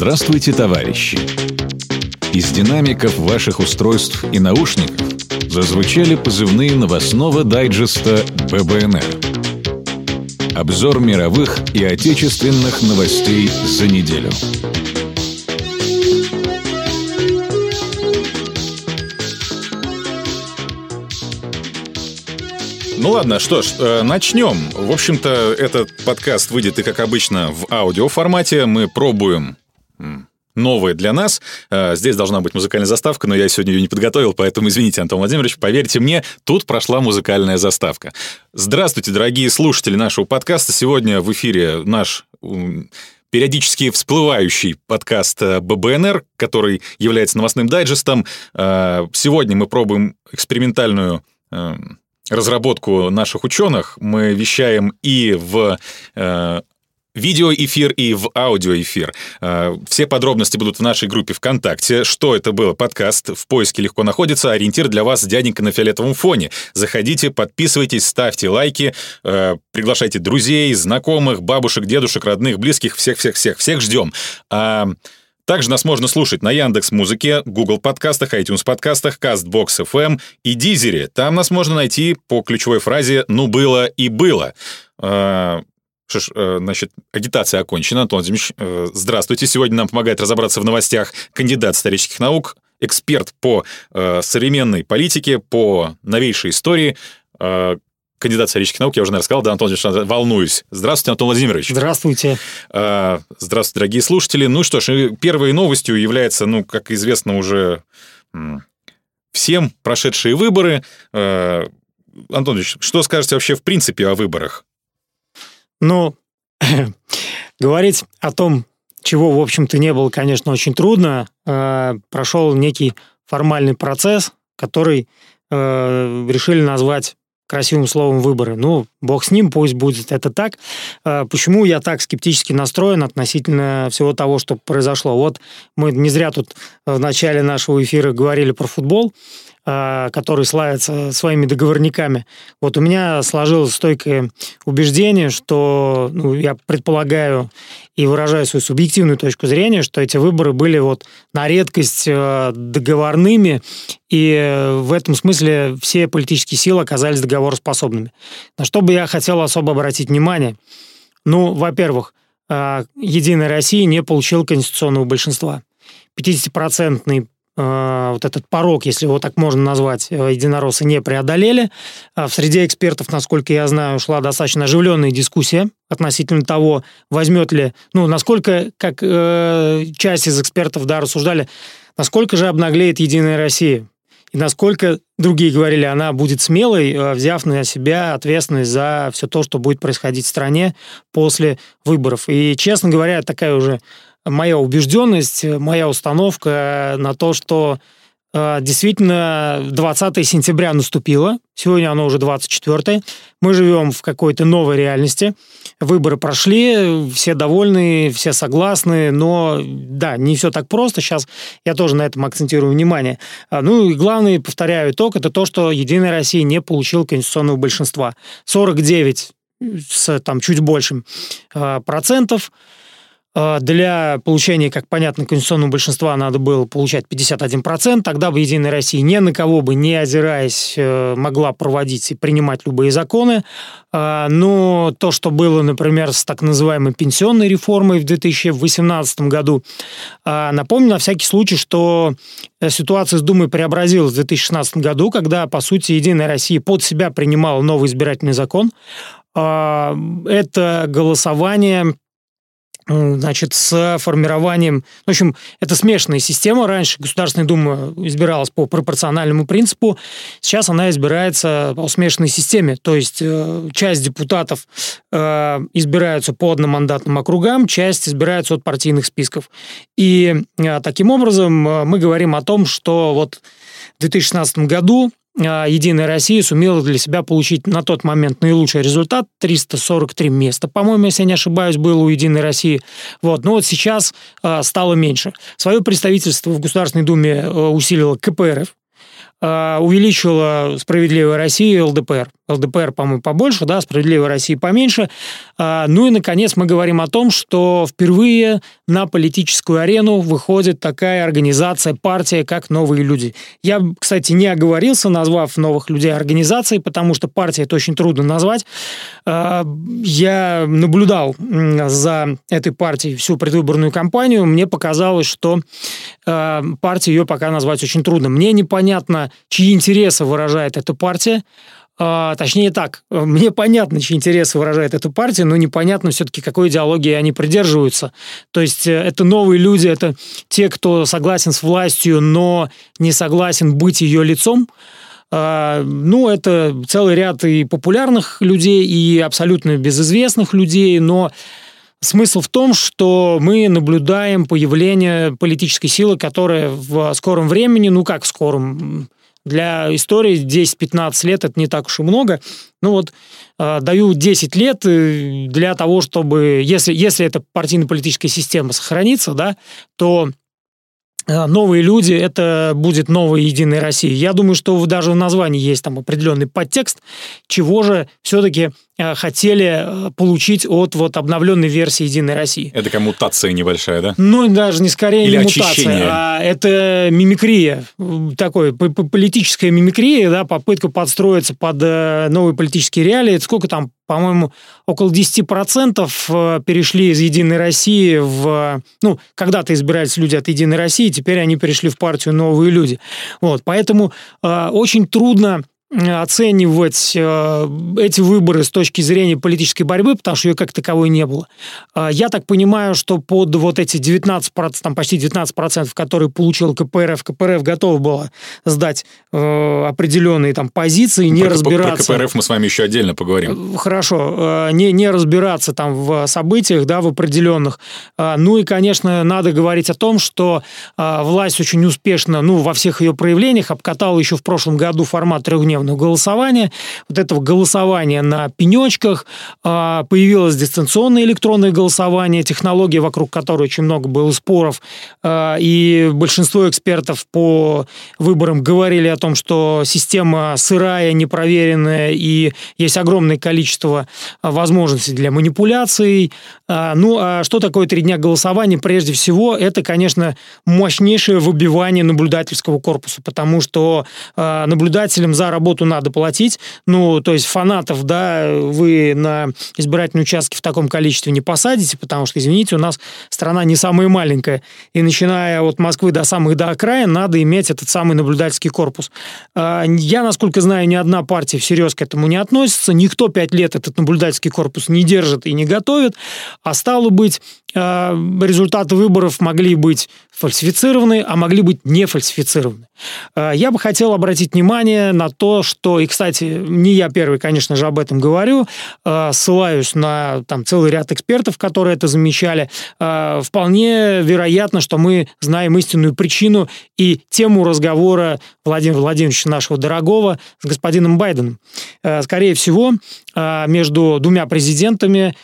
Здравствуйте, товарищи! Из динамиков ваших устройств и наушников зазвучали позывные новостного дайджеста ББНР. Обзор мировых и отечественных новостей за неделю. Ну ладно, что ж, э, начнем. В общем-то, этот подкаст выйдет и, как обычно, в аудиоформате. Мы пробуем новое для нас. Э, здесь должна быть музыкальная заставка, но я сегодня ее не подготовил, поэтому извините, Антон Владимирович, поверьте мне, тут прошла музыкальная заставка. Здравствуйте, дорогие слушатели нашего подкаста. Сегодня в эфире наш периодически всплывающий подкаст э, ББНР, который является новостным дайджестом. Сегодня мы пробуем экспериментальную эм, разработку наших ученых. Мы вещаем и в э, видеоэфир и в аудиоэфир. Э, все подробности будут в нашей группе ВКонтакте. Что это было? Подкаст в поиске легко находится. Ориентир для вас дяденька на фиолетовом фоне. Заходите, подписывайтесь, ставьте лайки, э, приглашайте друзей, знакомых, бабушек, дедушек, родных, близких. Всех-всех-всех. Всех ждем. А также нас можно слушать на Яндекс Музыке, Google подкастах, iTunes подкастах, CastBox FM и Дизере. Там нас можно найти по ключевой фразе «ну было и было». Что ж, э, значит, агитация окончена. Антон Владимирович, э, здравствуйте. Сегодня нам помогает разобраться в новостях кандидат исторических наук, эксперт по э, современной политике, по новейшей истории, кандидат исторических наук, я уже, наверное, сказал, да, Антон Владимирович, волнуюсь. Здравствуйте, Антон Владимирович. Здравствуйте. Здравствуйте, дорогие слушатели. Ну что ж, первой новостью является, ну, как известно уже всем, прошедшие выборы. Антон Ильич, что скажете вообще в принципе о выборах? Ну, говорить о том, чего, в общем-то, не было, конечно, очень трудно. А, прошел некий формальный процесс, который решили назвать красивым словом выборы. Ну, бог с ним, пусть будет это так. А, почему я так скептически настроен относительно всего того, что произошло? Вот мы не зря тут в начале нашего эфира говорили про футбол. А, который славится своими договорниками. Вот у меня сложилось стойкое убеждение, что ну, я предполагаю и выражаю свою субъективную точку зрения, что эти выборы были вот на редкость э, договорными, и в этом смысле все политические силы оказались договороспособными. На что бы я хотел особо обратить внимание? Ну, во-первых, э, Единая Россия не получила конституционного большинства. 50-процентный Э, вот этот порог, если его так можно назвать, э, единороссы не преодолели. А в среде экспертов, насколько я знаю, шла достаточно оживленная дискуссия относительно того, возьмет ли, ну, насколько, как э, часть из экспертов, да, рассуждали, насколько же обнаглеет Единая Россия, и насколько другие говорили, она будет смелой, э, взяв на себя ответственность за все то, что будет происходить в стране после выборов. И, честно говоря, такая уже моя убежденность, моя установка на то, что э, действительно 20 сентября наступило, сегодня оно уже 24 мы живем в какой-то новой реальности, выборы прошли, все довольны, все согласны, но да, не все так просто, сейчас я тоже на этом акцентирую внимание. А, ну и главный, повторяю, итог, это то, что Единая Россия не получила конституционного большинства. 49 с там чуть большим э, процентов, для получения, как понятно, конституционного большинства надо было получать 51%. Тогда бы Единая Россия ни на кого бы, не озираясь, э, могла проводить и принимать любые законы. А, но то, что было, например, с так называемой пенсионной реформой в 2018 году, а, напомню на всякий случай, что ситуация с Думой преобразилась в 2016 году, когда, по сути, Единая Россия под себя принимала новый избирательный закон. Это голосование значит, с формированием... В общем, это смешанная система. Раньше Государственная Дума избиралась по пропорциональному принципу. Сейчас она избирается по смешанной системе. То есть э, часть депутатов э, избираются по одномандатным округам, часть избираются от партийных списков. И э, таким образом мы говорим о том, что вот в 2016 году Единая Россия сумела для себя получить на тот момент наилучший результат 343 места, по-моему, если я не ошибаюсь, было у Единой России. Вот, но вот сейчас э, стало меньше. Свое представительство в Государственной Думе э, усилила КПРФ, э, увеличила «Справедливая Россия» и ЛДПР. ЛДПР, по-моему, побольше, да, «Справедливая Россия» поменьше. А, ну и, наконец, мы говорим о том, что впервые на политическую арену выходит такая организация, партия, как «Новые люди». Я, кстати, не оговорился, назвав новых людей организацией, потому что партия это очень трудно назвать. А, я наблюдал за этой партией всю предвыборную кампанию. Мне показалось, что а, партию ее пока назвать очень трудно. Мне непонятно, чьи интересы выражает эта партия. А, точнее так, мне понятно, чьи интересы выражает эта партия, но непонятно все-таки, какой идеологии они придерживаются. То есть э, это новые люди, это те, кто согласен с властью, но не согласен быть ее лицом. А, ну, это целый ряд и популярных людей, и абсолютно безызвестных людей, но Смысл в том, что мы наблюдаем появление политической силы, которая в скором времени, ну как в скором, для истории 10-15 лет это не так уж и много. Ну вот э, даю 10 лет э, для того, чтобы, если, если эта партийно-политическая система сохранится, да, то э, новые люди, это будет новая Единая Россия. Я думаю, что даже в названии есть там определенный подтекст, чего же все-таки хотели э, получить от вот обновленной версии Единой России. Это как мутация небольшая, да? Ну, даже не скорее Или не очищение. мутация, а это мимикрия, такой политическая мимикрия, да, попытка подстроиться под э, новые политические реалии. Сколько там, по-моему, около 10% перешли из Единой России в... Ну, когда-то избирались люди от Единой России, теперь они перешли в партию «Новые люди». Вот, поэтому э, очень трудно оценивать э, эти выборы с точки зрения политической борьбы, потому что ее как таковой не было. А, я так понимаю, что под вот эти 19%, там почти 19%, которые получил КПРФ, КПРФ готова была сдать э, определенные там позиции, не про, разбираться... Про КПРФ мы с вами еще отдельно поговорим. Э, хорошо. Не, не разбираться там в событиях, да, в определенных. Ну и, конечно, надо говорить о том, что власть очень успешно, ну, во всех ее проявлениях обкатала еще в прошлом году формат трехдневного трехдневного голосования. Вот этого голосования на пенечках а, появилось дистанционное электронное голосование, технология, вокруг которой очень много было споров, а, и большинство экспертов по выборам говорили о том, что система сырая, непроверенная, и есть огромное количество возможностей для манипуляций. А, ну, а что такое три дня голосования? Прежде всего, это, конечно, мощнейшее выбивание наблюдательского корпуса, потому что наблюдателям за работу работу надо платить. Ну, то есть фанатов, да, вы на избирательные участки в таком количестве не посадите, потому что, извините, у нас страна не самая маленькая. И начиная от Москвы до самых до окраин, надо иметь этот самый наблюдательский корпус. А, я, насколько знаю, ни одна партия всерьез к этому не относится. Никто пять лет этот наблюдательский корпус не держит и не готовит. А стало быть, результаты выборов могли быть фальсифицированы, а могли быть не фальсифицированы. А, я бы хотел обратить внимание на то, что, и, кстати, не я первый, конечно же, об этом говорю, а, ссылаюсь на там, целый ряд экспертов, которые это замечали. Вполне вероятно, что мы знаем истинную причину и тему разговора Владимира Владимировича нашего дорогого с господином Байденом. Скорее всего, между двумя президентами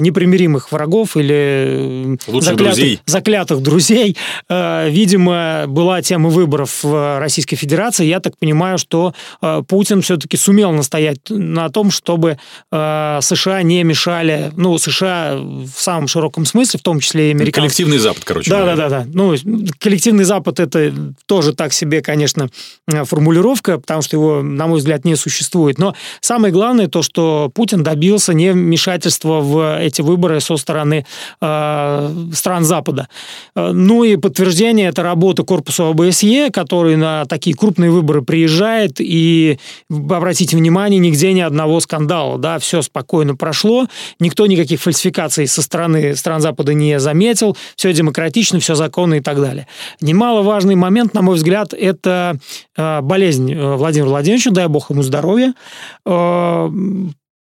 непримиримых врагов или заклятых друзей. заклятых друзей Э, видимо, была тема выборов в Российской Федерации. Я так понимаю, что э, Путин все-таки сумел настоять на том, чтобы э, США не мешали, ну, США в самом широком смысле, в том числе и американцы. Коллективный Запад, короче. Да, да, да, да. Ну, коллективный Запад это тоже так себе, конечно, формулировка, потому что его, на мой взгляд, не существует. Но самое главное то, что Путин добился не вмешательства в эти выборы со стороны э, стран Запада. Ну и подтверждение это работа корпуса ОБСЕ, который на такие крупные выборы приезжает, и обратите внимание, нигде ни одного скандала, да, все спокойно прошло, никто никаких фальсификаций со стороны стран Запада не заметил, все демократично, все законно и так далее. Немаловажный момент, на мой взгляд, это э, болезнь э, Владимира Владимировича, дай бог ему здоровья, э,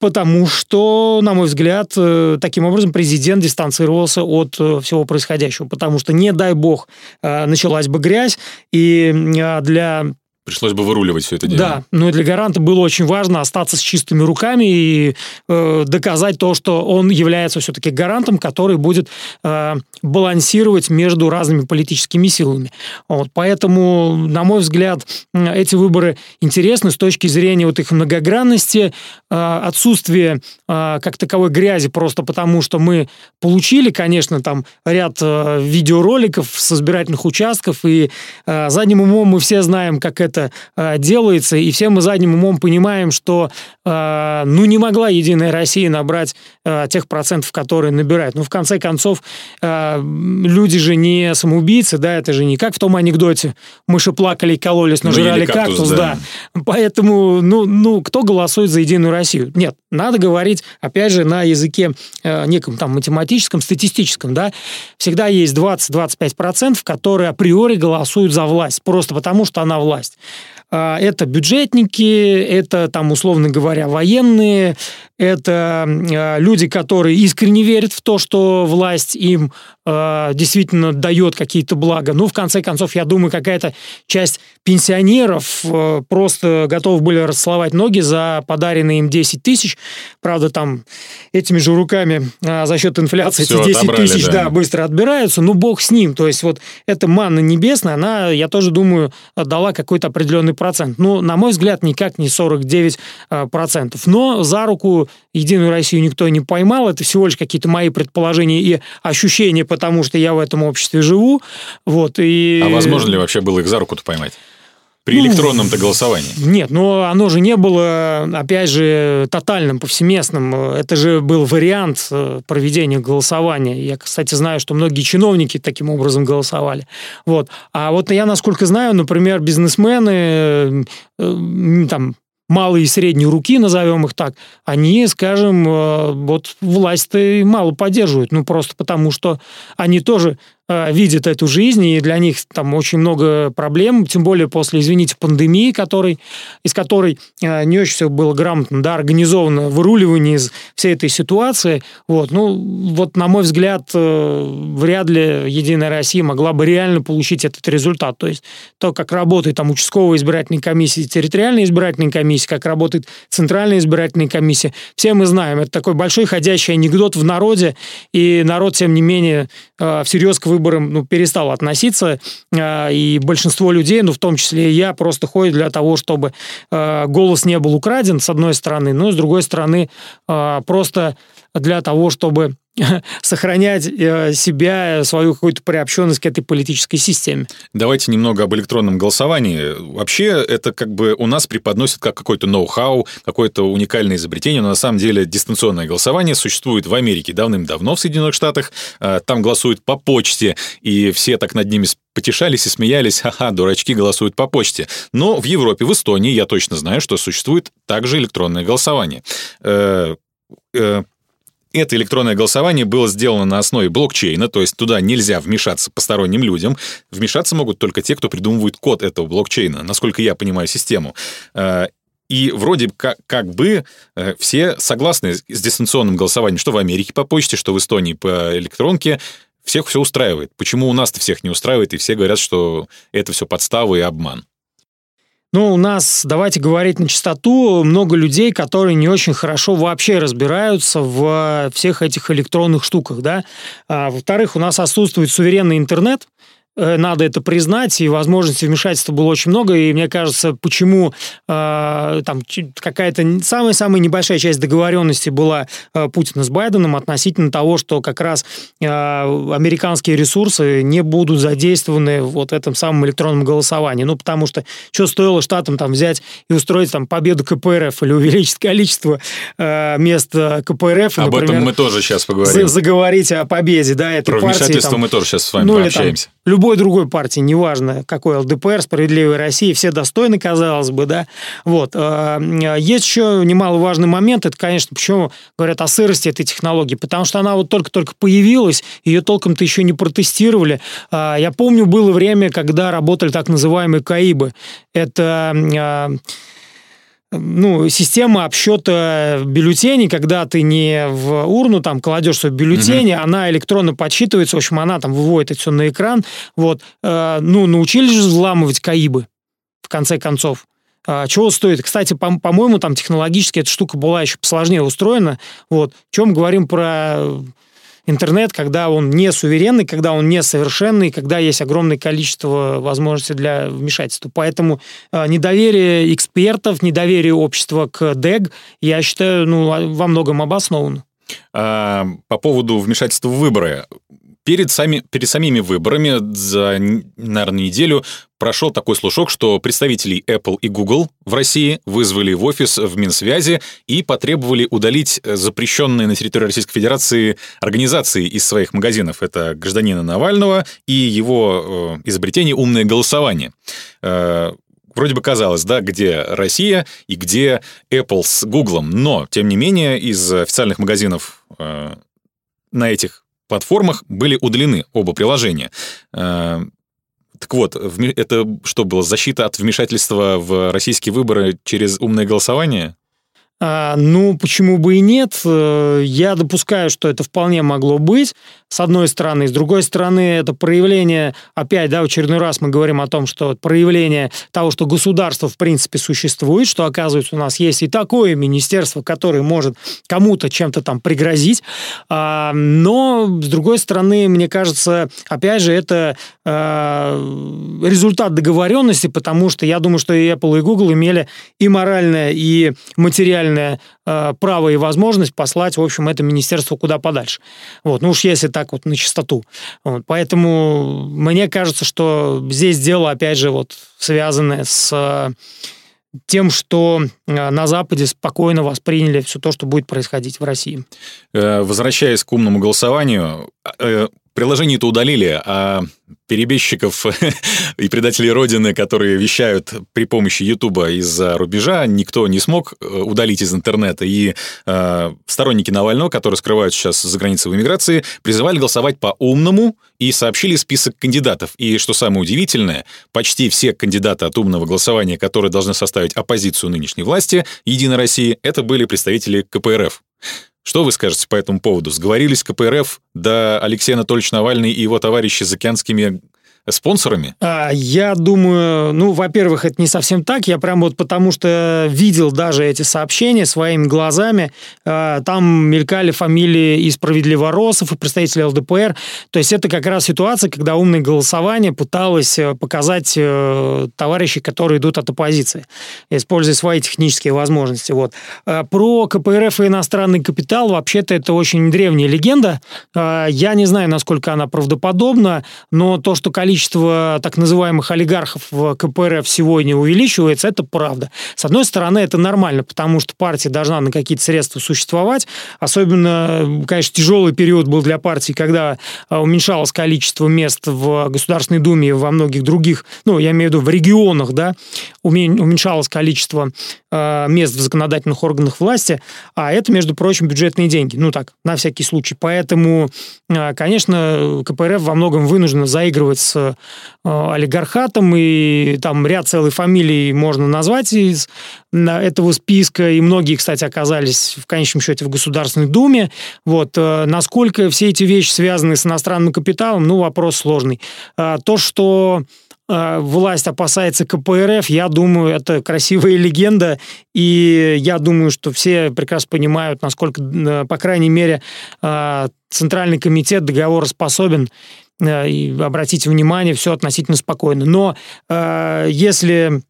потому что, на мой взгляд, э, таким образом президент дистанцировался от э, всего происходящего, потому что, не дай бог, э, началась бы грязь, и для Пришлось бы выруливать все это дело. Да, но для гаранта было очень важно остаться с чистыми руками и э, доказать то, что он является все-таки гарантом, который будет э, балансировать между разными политическими силами. Вот, поэтому, на мой взгляд, эти выборы интересны с точки зрения вот их многогранности, э, отсутствия э, как таковой грязи, просто потому что мы получили, конечно, там ряд э, видеороликов с избирательных участков, и э, задним умом мы все знаем, как это это э, делается, и все мы задним умом понимаем, что э, ну не могла Единая Россия набрать э, тех процентов, которые набирает. Ну, в конце концов, э, люди же не самоубийцы, да, это же не как в том анекдоте. Мыши плакали и кололись, но жрали кактус, кактус да. да. Поэтому, ну, ну, кто голосует за Единую Россию? Нет, надо говорить, опять же, на языке э, неком там математическом, статистическом, да. Всегда есть 20-25%, которые априори голосуют за власть, просто потому что она власть. А, это бюджетники, это там, условно говоря, военные, это а, люди, которые искренне верят в то, что власть им э, действительно дает какие-то блага. Ну, в конце концов, я думаю, какая-то часть пенсионеров э, просто готовы были расцеловать ноги за подаренные им 10 тысяч. Правда, там этими же руками э, за счет инфляции Все эти 10 отобрали, тысяч да. Да, быстро отбираются. Ну, бог с ним. То есть вот эта манна небесная, она, я тоже думаю, дала какой-то определенный процент. Ну, на мой взгляд, никак не 49 э, процентов. Но за руку Единую Россию никто не поймал. Это всего лишь какие-то мои предположения и ощущения потому что я в этом обществе живу. Вот, и... А возможно ли вообще было их за руку-то поймать? При ну, электронном-то голосовании. Нет, но оно же не было, опять же, тотальным, повсеместным. Это же был вариант э, проведения голосования. Я, кстати, знаю, что многие чиновники таким образом голосовали. Вот. А вот я, насколько знаю, например, бизнесмены, э, там, малые и средние руки, назовем их так, они, скажем, э, вот власть-то мало поддерживают. Ну, просто потому что они тоже видят эту жизнь, и для них там очень много проблем, тем более после, извините, пандемии, который, из которой э, не очень все было грамотно, да, организовано выруливание из всей этой ситуации. Вот, ну, вот, на мой взгляд, э, вряд ли Единая Россия могла бы реально получить этот результат. То есть то, как работает там участковая избирательная комиссия, территориальная избирательная комиссия, как работает центральная избирательная комиссия, все мы знаем. Это такой большой ходящий анекдот в народе, и народ, тем не менее, всерьез к выборам ну, перестал относиться, э, и большинство людей, ну, в том числе и я, просто ходят для того, чтобы э, голос не был украден, с одной стороны, но с другой стороны, э, просто для того, чтобы сохранять э, себя, свою какую-то приобщенность к этой политической системе. Давайте немного об электронном голосовании. Вообще, это как бы у нас преподносят как какой-то ноу-хау, какое-то уникальное изобретение, но на самом деле дистанционное голосование существует в Америке давным-давно, в Соединенных Штатах. Э, там голосуют по почте, и все так над ними потешались и смеялись, ха-ха, дурачки голосуют по почте. Но в Европе, в Эстонии, я точно знаю, что существует также электронное голосование э, это электронное голосование было сделано на основе блокчейна, то есть туда нельзя вмешаться посторонним людям. Вмешаться могут только те, кто придумывает код этого блокчейна, насколько я понимаю систему. Э, и вроде как, как бы э, все согласны с дистанционным голосованием, что в Америке по почте, что в Эстонии по электронке. Всех все устраивает. Почему у нас-то всех не устраивает, и все говорят, что это все подстава и обман? Ну, у нас, давайте говорить на чистоту, много людей, которые не очень хорошо вообще разбираются в всех этих электронных штуках, да. А, во-вторых, у нас отсутствует суверенный интернет, Э, надо это признать, и возможностей вмешательства было очень много, и мне кажется, почему э, там какая-то самая-самая небольшая часть договоренности была э, Путина с Байденом относительно того, что как раз э, американские ресурсы не будут задействованы вот в этом самом электронном голосовании. Ну, потому что что стоило штатам там взять и устроить там победу КПРФ или увеличить количество э, мест э, КПРФ. Об например, этом мы тоже сейчас поговорим. Заговорить о победе, да, этой Про партии. Про вмешательство там, мы тоже сейчас с вами ну, пообщаемся. Или, там, любой другой партии, неважно какой ЛДПР, Справедливая Россия, все достойны, казалось бы, да. Вот. Э, есть еще немаловажный момент, это, конечно, почему говорят о сырости этой технологии, потому что она вот только-только появилась, ее толком-то еще не протестировали. Э, я помню, было время, когда работали так называемые КАИБы. Это э, ну, система обсчета бюллетеней, когда ты не в урну там кладешь свой бюллетень, угу. она электронно подсчитывается, в общем, она там выводит это все на экран. Вот, э, ну, научились же взламывать КАИБы конце концов. А, чего стоит? Кстати, по- по-моему, там технологически эта штука была еще посложнее устроена. Вот. Чем говорим про интернет, когда он не суверенный, когда он не совершенный, когда есть огромное количество возможностей для вмешательства. Поэтому э, недоверие экспертов, недоверие общества к ДЭГ, я считаю, ну, во многом обосновано. А, по поводу вмешательства в выборы перед, сами, перед самими выборами за, наверное, неделю прошел такой слушок, что представителей Apple и Google в России вызвали в офис в Минсвязи и потребовали удалить запрещенные на территории Российской Федерации организации из своих магазинов. Это гражданина Навального и его э, изобретение «Умное голосование». Э, вроде бы казалось, да, где Россия и где Apple с Google. Но, тем не менее, из официальных магазинов э, на этих платформах были удалены оба приложения. Э, так вот, это что было, защита от вмешательства в российские выборы через умное голосование? А, ну, почему бы и нет? Э, я допускаю, что это вполне могло быть, с одной стороны. С другой стороны, это проявление, опять, да, в очередной раз мы говорим о том, что проявление того, что государство, в принципе, существует, что, оказывается, у нас есть и такое министерство, которое может кому-то чем-то там пригрозить. А, но, с другой стороны, мне кажется, опять же, это а, результат договоренности, потому что я думаю, что и Apple, и Google имели и моральное, и материальное э, право и возможность послать, в общем, это министерство куда подальше. Вот, ну уж если так вот на чистоту. Вот, поэтому мне кажется, что здесь дело, опять же, вот связанное с э, тем, что э, на Западе спокойно восприняли все то, что будет происходить в России. Э, возвращаясь к умному голосованию, приложение-то удалили, а перебежчиков и предателей Родины, которые вещают при помощи Ютуба из-за рубежа, никто не смог э, удалить из интернета. И э, сторонники Навального, которые скрывают сейчас за границей в иммиграции, призывали голосовать по-умному и сообщили список кандидатов. И что самое удивительное, почти все кандидаты от умного голосования, которые должны составить оппозицию нынешней власти, Единой России, это были представители КПРФ. Что вы скажете по этому поводу? Сговорились КПРФ, да Алексей Анатольевич Навальный и его товарищи с океанскими спонсорами? А, я думаю, ну, во-первых, это не совсем так. Я прям вот потому что видел даже эти сообщения своими глазами. А, там мелькали фамилии и справедливоросов, и представителей ЛДПР. То есть это как раз ситуация, когда умное голосование пыталось э, показать э, товарищей, которые идут от оппозиции, используя свои технические возможности. Вот. А, про КПРФ и иностранный капитал вообще-то это очень древняя легенда. Я не знаю, насколько она правдоподобна, но то, что количество количество так называемых олигархов в КПРФ сегодня увеличивается, это правда. С одной стороны, это нормально, потому что партия должна на какие-то средства существовать. Особенно, конечно, тяжелый период был для партии, когда а, уменьшалось количество мест в Государственной Думе и во многих других, ну, я имею в виду в регионах, да, уменьшалось количество а, мест в законодательных органах власти, а это, между прочим, бюджетные деньги. Ну так, на всякий случай. Поэтому, а, конечно, КПРФ во многом вынуждена заигрывать с Э, олигархатом, и там ряд целой фамилий можно назвать из этого списка, и многие, кстати, оказались в конечном счете в Государственной Думе. Вот. Э, насколько все эти вещи связаны с иностранным капиталом, ну, вопрос сложный. А, то, что э, власть опасается КПРФ, я думаю, это красивая легенда, и я думаю, что все прекрасно понимают, насколько, по крайней мере, Центральный комитет договороспособен Э, и обратите внимание, все относительно спокойно. Но э, если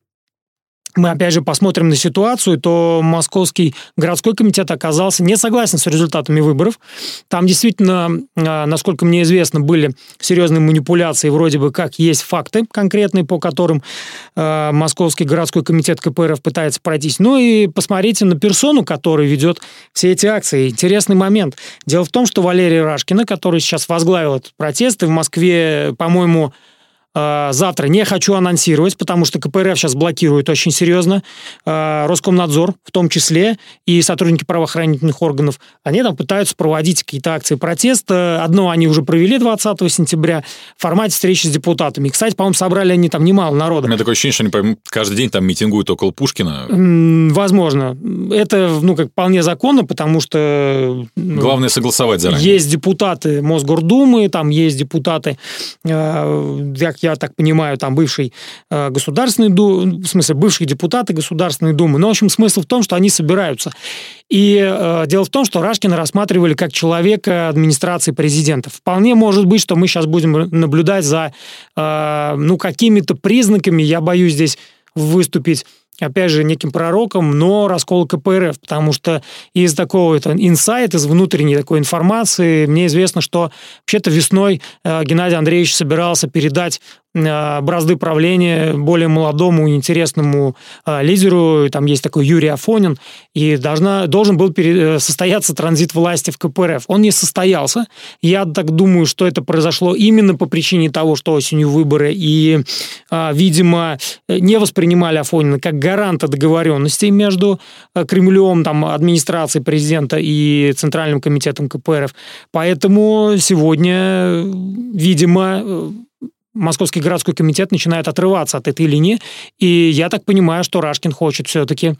мы опять же посмотрим на ситуацию, то Московский городской комитет оказался не согласен с результатами выборов. Там действительно, а, насколько мне известно, были серьезные манипуляции, вроде бы как есть факты конкретные, по которым а, Московский городской комитет КПРФ пытается пройтись. Ну и посмотрите на персону, которая ведет все эти акции. Интересный момент. Дело в том, что Валерия Рашкина, который сейчас возглавил этот протест, и в Москве, по-моему, завтра не хочу анонсировать, потому что КПРФ сейчас блокирует очень серьезно. А, Роскомнадзор в том числе и сотрудники правоохранительных органов. Они там пытаются проводить какие-то акции протеста. Одно они уже провели 20 сентября в формате встречи с депутатами. Кстати, по-моему, собрали они там немало народа. У меня такое ощущение, что они каждый день там митингуют около Пушкина. Возможно. Это, ну, как вполне законно, потому что... Ну, Главное согласовать заранее. Есть депутаты Мосгордумы, там есть депутаты, э, я так понимаю, там бывший э, Государственной Думы, в смысле, бывшие депутаты Государственной Думы. Но, в общем, смысл в том, что они собираются. И э, дело в том, что Рашкина рассматривали как человека администрации президента. Вполне может быть, что мы сейчас будем наблюдать за, э, ну, какими-то признаками, я боюсь здесь выступить опять же, неким пророком, но раскол КПРФ, потому что из такого это инсайт, из внутренней такой информации мне известно, что вообще-то весной э, Геннадий Андреевич собирался передать Э, бразды правления более молодому интересному э, лидеру. Там есть такой Юрий Афонин. И должна, должен был пере, э, состояться транзит власти в КПРФ. Он не состоялся. Я так думаю, что это произошло именно по причине того, что осенью выборы. И, видимо, не воспринимали Афонина как гаранта договоренностей между Кремлем, там, администрацией президента и Центральным комитетом КПРФ. Поэтому сегодня, видимо, Московский городской комитет начинает отрываться от этой линии, и я так понимаю, что Рашкин хочет все-таки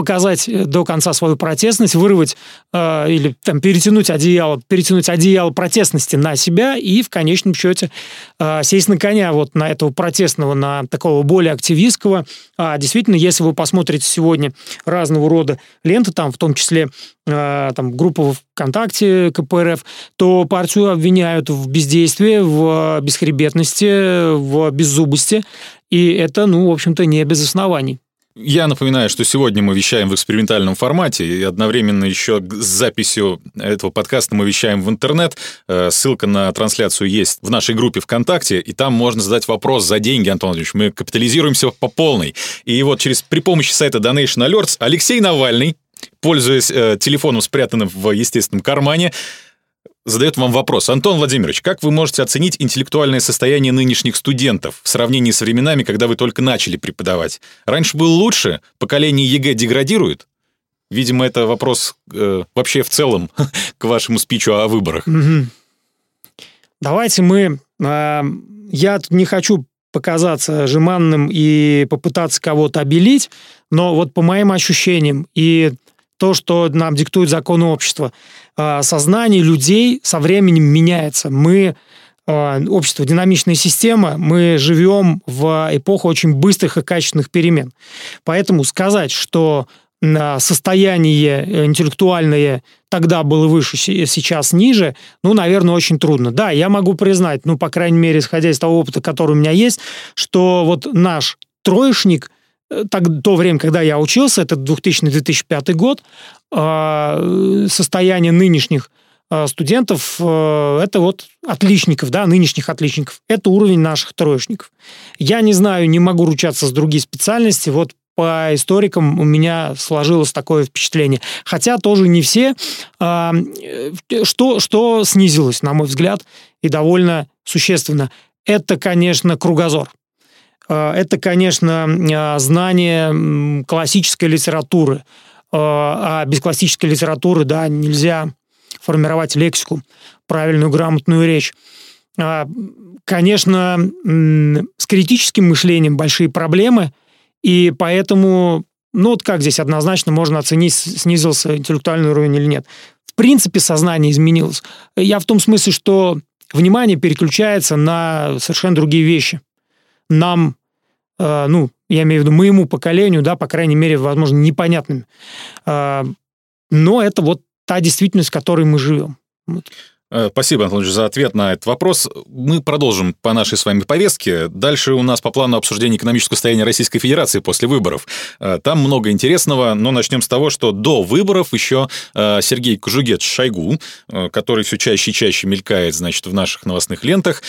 показать э, до конца свою протестность, вырвать э, или там перетянуть одеяло, перетянуть одеяло протестности на себя и в конечном счете э, сесть на коня вот на этого протестного, на такого более активистского. А действительно, если вы посмотрите сегодня разного рода ленты, там в том числе э, там группа ВКонтакте КПРФ, то партию обвиняют в бездействии, в бесхребетности, в беззубости. И это, ну, в общем-то, не без оснований. Я напоминаю, что сегодня мы вещаем в экспериментальном формате, и одновременно еще с записью этого подкаста мы вещаем в интернет. Э, ссылка на трансляцию есть в нашей группе ВКонтакте, и там можно задать вопрос за деньги, Антон Андреевич. Мы капитализируемся по полной. И вот через при помощи сайта Donation Alerts Алексей Навальный, пользуясь э, телефоном, спрятанным в естественном кармане, задает вам вопрос. Антон Владимирович, как вы можете оценить интеллектуальное состояние нынешних студентов в сравнении с временами, когда вы только начали преподавать? Раньше было лучше? Поколение ЕГЭ деградирует? Видимо, это вопрос э, вообще в целом к вашему спичу о выборах. Давайте мы... Э, я тут не хочу показаться жеманным и попытаться кого-то обелить, но вот по моим ощущениям и то, что нам диктует законы общества, сознание людей со временем меняется. Мы а, общество динамичная система, мы живем в эпоху очень быстрых и качественных перемен. Поэтому сказать, что состояние э, интеллектуальное тогда было выше, сейчас ниже, ну, наверное, очень трудно. Да, я могу признать, ну, по крайней мере, исходя из того опыта, который у меня есть, что вот наш троечник – так, то время, когда я учился, это 2000-2005 год, а, состояние нынешних а, студентов а, это вот отличников, да, нынешних отличников. Это уровень наших троечников. Я не знаю, не могу ручаться с другие специальности. Вот по историкам у меня сложилось такое впечатление. Хотя тоже не все. Что, что снизилось, на мой взгляд, и довольно существенно. Это, конечно, кругозор. Э, это, конечно, э, знание классической литературы. Э, а без классической литературы, да, нельзя формировать лексику, правильную, грамотную речь. Конечно, с критическим мышлением большие проблемы, и поэтому, ну вот как здесь однозначно можно оценить, снизился интеллектуальный уровень или нет. В принципе, сознание изменилось. Я в том смысле, что внимание переключается на совершенно другие вещи. Нам Э, ну, я имею в виду моему поколению, да, по крайней мере, возможно, непонятными. Э, но это вот та действительность, в которой мы живем. Э, спасибо, Антон за ответ на этот вопрос. Мы продолжим по нашей с вами повестке. Дальше у нас по плану обсуждение экономического состояния Российской Федерации после выборов. Там много интересного, но начнем с того, что до выборов еще Сергей Кожугет Шойгу, который все чаще и чаще мелькает, значит, в наших новостных лентах,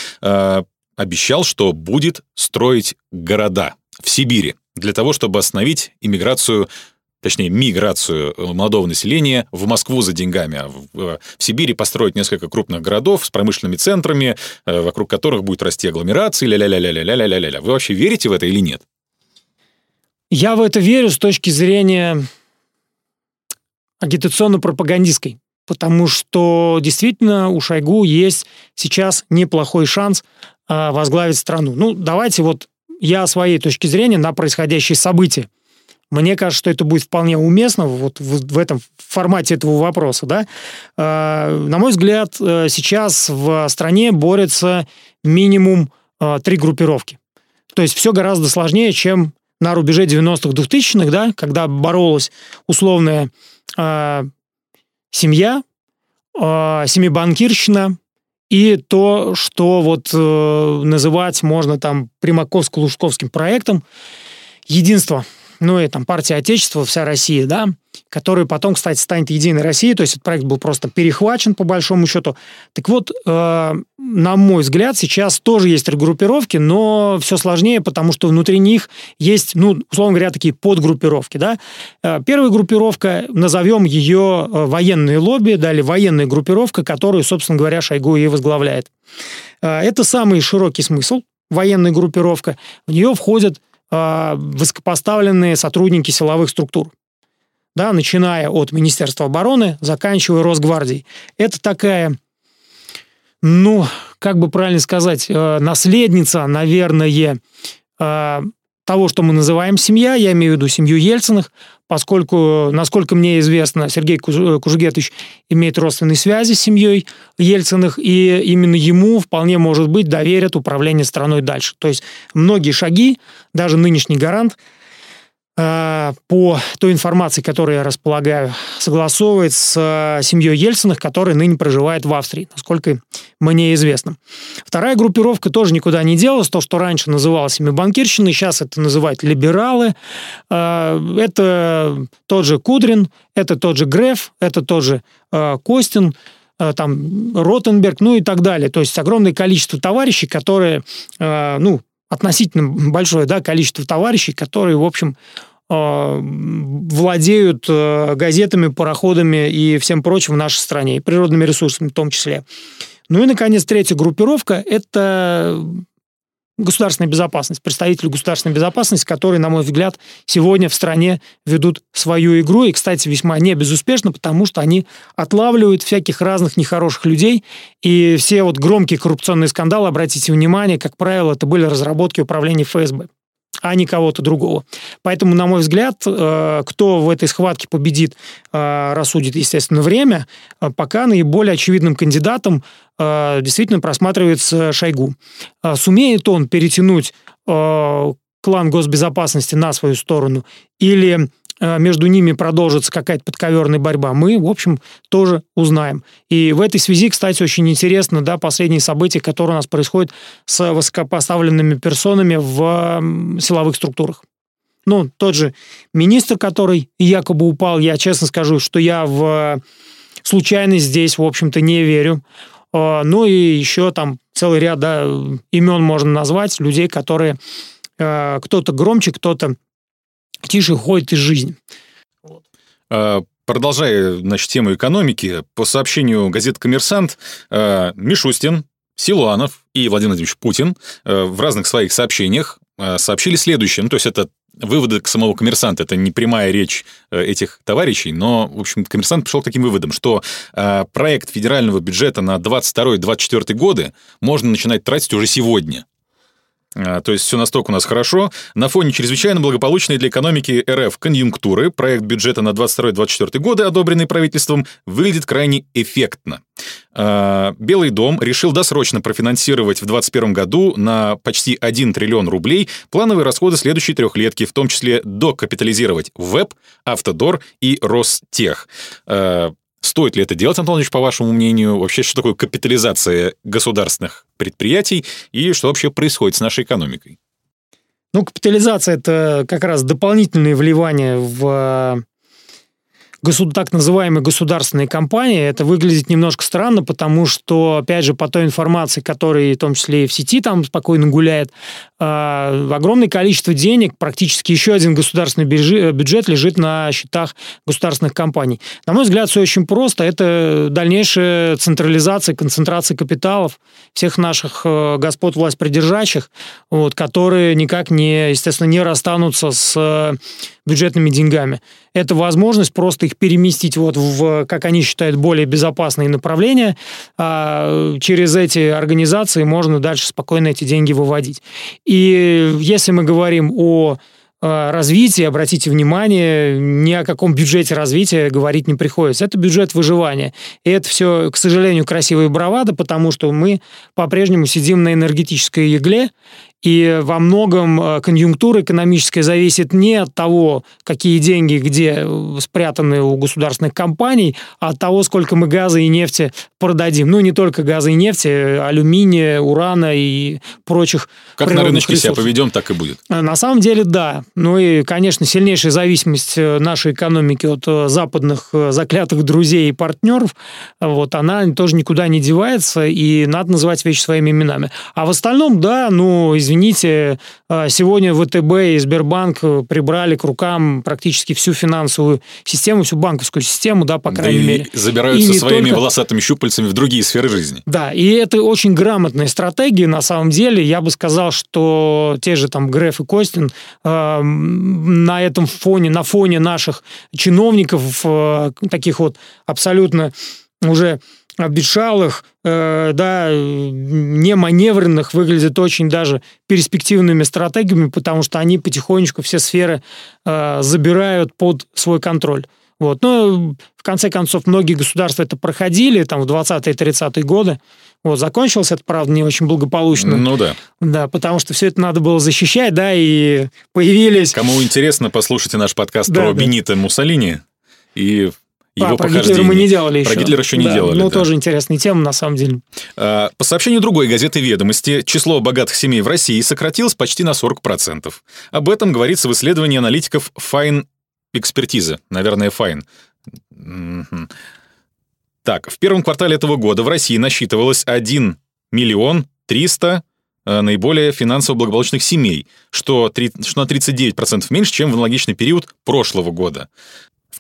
обещал, что будет строить города в Сибири для того, чтобы остановить иммиграцию точнее, миграцию молодого населения в Москву за деньгами, а в, в Сибири построить несколько крупных городов с промышленными центрами, э, вокруг которых будет расти агломерации, ля-ля-ля-ля-ля-ля-ля-ля. Вы вообще верите в это или нет? Я в это верю с точки зрения агитационно-пропагандистской, потому что действительно у Шойгу есть сейчас неплохой шанс а, возглавить страну. Ну, давайте вот я своей точки зрения на происходящие события. Мне кажется, что это будет вполне уместно вот в, в этом формате этого вопроса. Да? А, на мой взгляд, э, сейчас в стране борется минимум э, три группировки. То есть все гораздо сложнее, чем на рубеже 90-х, 2000-х, да, когда боролась условная э, семья, э, семибанкирщина и то, что вот э, называть можно там Примаковско-Лужковским проектом единство ну и там партия Отечества, вся Россия, да, который потом, кстати, станет Единой Россией, то есть этот проект был просто перехвачен по большому счету. Так вот, э, на мой взгляд, сейчас тоже есть регруппировки, но все сложнее, потому что внутри них есть, ну, условно говоря, такие подгруппировки, да. Э, первая группировка, назовем ее э, военные лобби, далее военная группировка, которую, собственно говоря, Шойгу и возглавляет. Э, это самый широкий смысл, военная группировка. В нее входят э, высокопоставленные сотрудники силовых структур. Да, начиная от Министерства обороны, заканчивая Росгвардией. Это такая, ну, как бы правильно сказать, э, наследница, наверное, э, того, что мы называем семья, я имею в виду семью Ельциных, поскольку, насколько мне известно, Сергей Кужугетович имеет родственные связи с семьей Ельциных, и именно ему вполне может быть доверят управление страной дальше. То есть многие шаги, даже нынешний гарант – Э, по той информации, которой я располагаю, согласовывает с э, семьей Ельциных, которая ныне проживает в Австрии, насколько мне известно. Вторая группировка тоже никуда не делась. То, что раньше называлось банкирщиной, сейчас это называют либералы. Э, это тот же Кудрин, это тот же Греф, это тот же Костин, там Ротенберг, ну и так далее. То есть огромное количество товарищей, которые, ну, относительно большое да, количество товарищей, которые, в общем, Э, владеют э, газетами, пароходами и всем прочим в нашей стране, и природными ресурсами в том числе. Ну и, наконец, третья группировка – это государственная безопасность, представители государственной безопасности, которые, на мой взгляд, сегодня в стране ведут свою игру, и, кстати, весьма не безуспешно, потому что они отлавливают всяких разных нехороших людей, и все вот громкие коррупционные скандалы, обратите внимание, как правило, это были разработки управления ФСБ а не кого-то другого. Поэтому, на мой взгляд, э, кто в этой схватке победит, э, рассудит, естественно, время. Э, пока наиболее очевидным кандидатом действительно просматривается Шойгу. Сумеет он перетянуть клан госбезопасности на свою сторону или между ними продолжится какая-то подковерная борьба, мы, в общем, тоже узнаем. И в этой связи, кстати, очень интересно, да, последние события, которые у нас происходят с высокопоставленными персонами в силовых структурах. Ну, тот же министр, который якобы упал, я честно скажу, что я в случайность здесь, в общем-то, не верю. Э, ну и еще там целый ряд да, имен можно назвать, людей, которые э, кто-то громче, кто-то тише уходит из жизни. Вот. А, продолжая, значит, тему экономики, по сообщению газеты «Коммерсант», а, Мишустин, Силуанов и Владимир Владимирович Путин а, в разных своих сообщениях сообщили следующее. Ну, то есть это выводы к самого коммерсанта. Это не прямая речь этих товарищей, но, в общем, коммерсант пришел к таким выводам, что проект федерального бюджета на 22-24 годы можно начинать тратить уже сегодня. А, то есть все настолько у нас хорошо. На фоне чрезвычайно благополучной для экономики РФ конъюнктуры проект бюджета на 22-24 годы, одобренный правительством, выглядит крайне эффектно. А, Белый дом решил досрочно профинансировать в 2021 году на почти 1 триллион рублей плановые расходы следующей трехлетки, в том числе докапитализировать ВЭБ, Автодор и Ростех. Стоит ли это делать, Антон Ильич, по вашему мнению? Вообще, что такое капитализация государственных предприятий и что вообще происходит с нашей экономикой? Ну, капитализация – это как раз дополнительные вливания в государ, так называемые государственные компании, это выглядит немножко странно, потому что, опять же, по той информации, которая в том числе и в сети там спокойно гуляет, э, огромное количество денег, практически еще один государственный бюджет лежит на счетах государственных компаний. На мой взгляд, все очень просто. Это дальнейшая централизация, концентрация капиталов всех наших э, господ власть придержащих, вот, которые никак не, естественно, не расстанутся с бюджетными деньгами. Это возможность просто их переместить вот в, как они считают, более безопасные направления. А через эти организации можно дальше спокойно эти деньги выводить. И если мы говорим о Э, развития, обратите внимание, ни о каком бюджете развития говорить не приходится. Это бюджет выживания. И это все, к сожалению, красивые бравады, потому что мы по-прежнему сидим на энергетической игле, и во многом э, конъюнктура экономическая зависит не от того, какие деньги где э, спрятаны у государственных компаний, а от того, сколько мы газа и нефти продадим. Ну, не только газа и нефти, алюминия, урана и прочих Как на рыночке ресурсов. себя поведем, так и будет. Э, на самом деле, да. Ну и, конечно, сильнейшая зависимость нашей экономики от западных заклятых друзей и партнеров, вот, она тоже никуда не девается, и надо называть вещи своими именами. А в остальном, да, ну, извините, извините, а, сегодня ВТБ и Сбербанк прибрали к рукам практически всю финансовую систему, всю банковскую систему, да, по крайней да мере. забираются и своими только... волосатыми щупальцами в другие сферы жизни. Да, и это очень грамотная стратегия, на самом деле. Я бы сказал, что те же там Греф и Костин э, на этом фоне, на фоне наших чиновников, э, таких вот абсолютно уже обветшалых, э, да, не маневренных, выглядят очень даже перспективными стратегиями, потому что они потихонечку все сферы э, забирают под свой контроль. Вот. Но, в конце концов, многие государства это проходили, там, в 20-е, 30-е годы. Вот, закончилось это, правда, не очень благополучно. Ну да. Да, потому что все это надо было защищать, да, и появились... Кому интересно, послушайте наш подкаст да, про да. Бенита Муссолини и его а, про Гитлера мы не делали еще. Про Гитлера еще не да, делали. Ну, да. тоже интересная тема, на самом деле. А, по сообщению другой газеты «Ведомости», число богатых семей в России сократилось почти на 40%. Об этом говорится в исследовании аналитиков Fine Экспертиза. Наверное, Fine. Так, в первом квартале этого года в России насчитывалось 1 миллион 300 э, наиболее финансово благополучных семей, что, 3, что на 39% меньше, чем в аналогичный период прошлого года.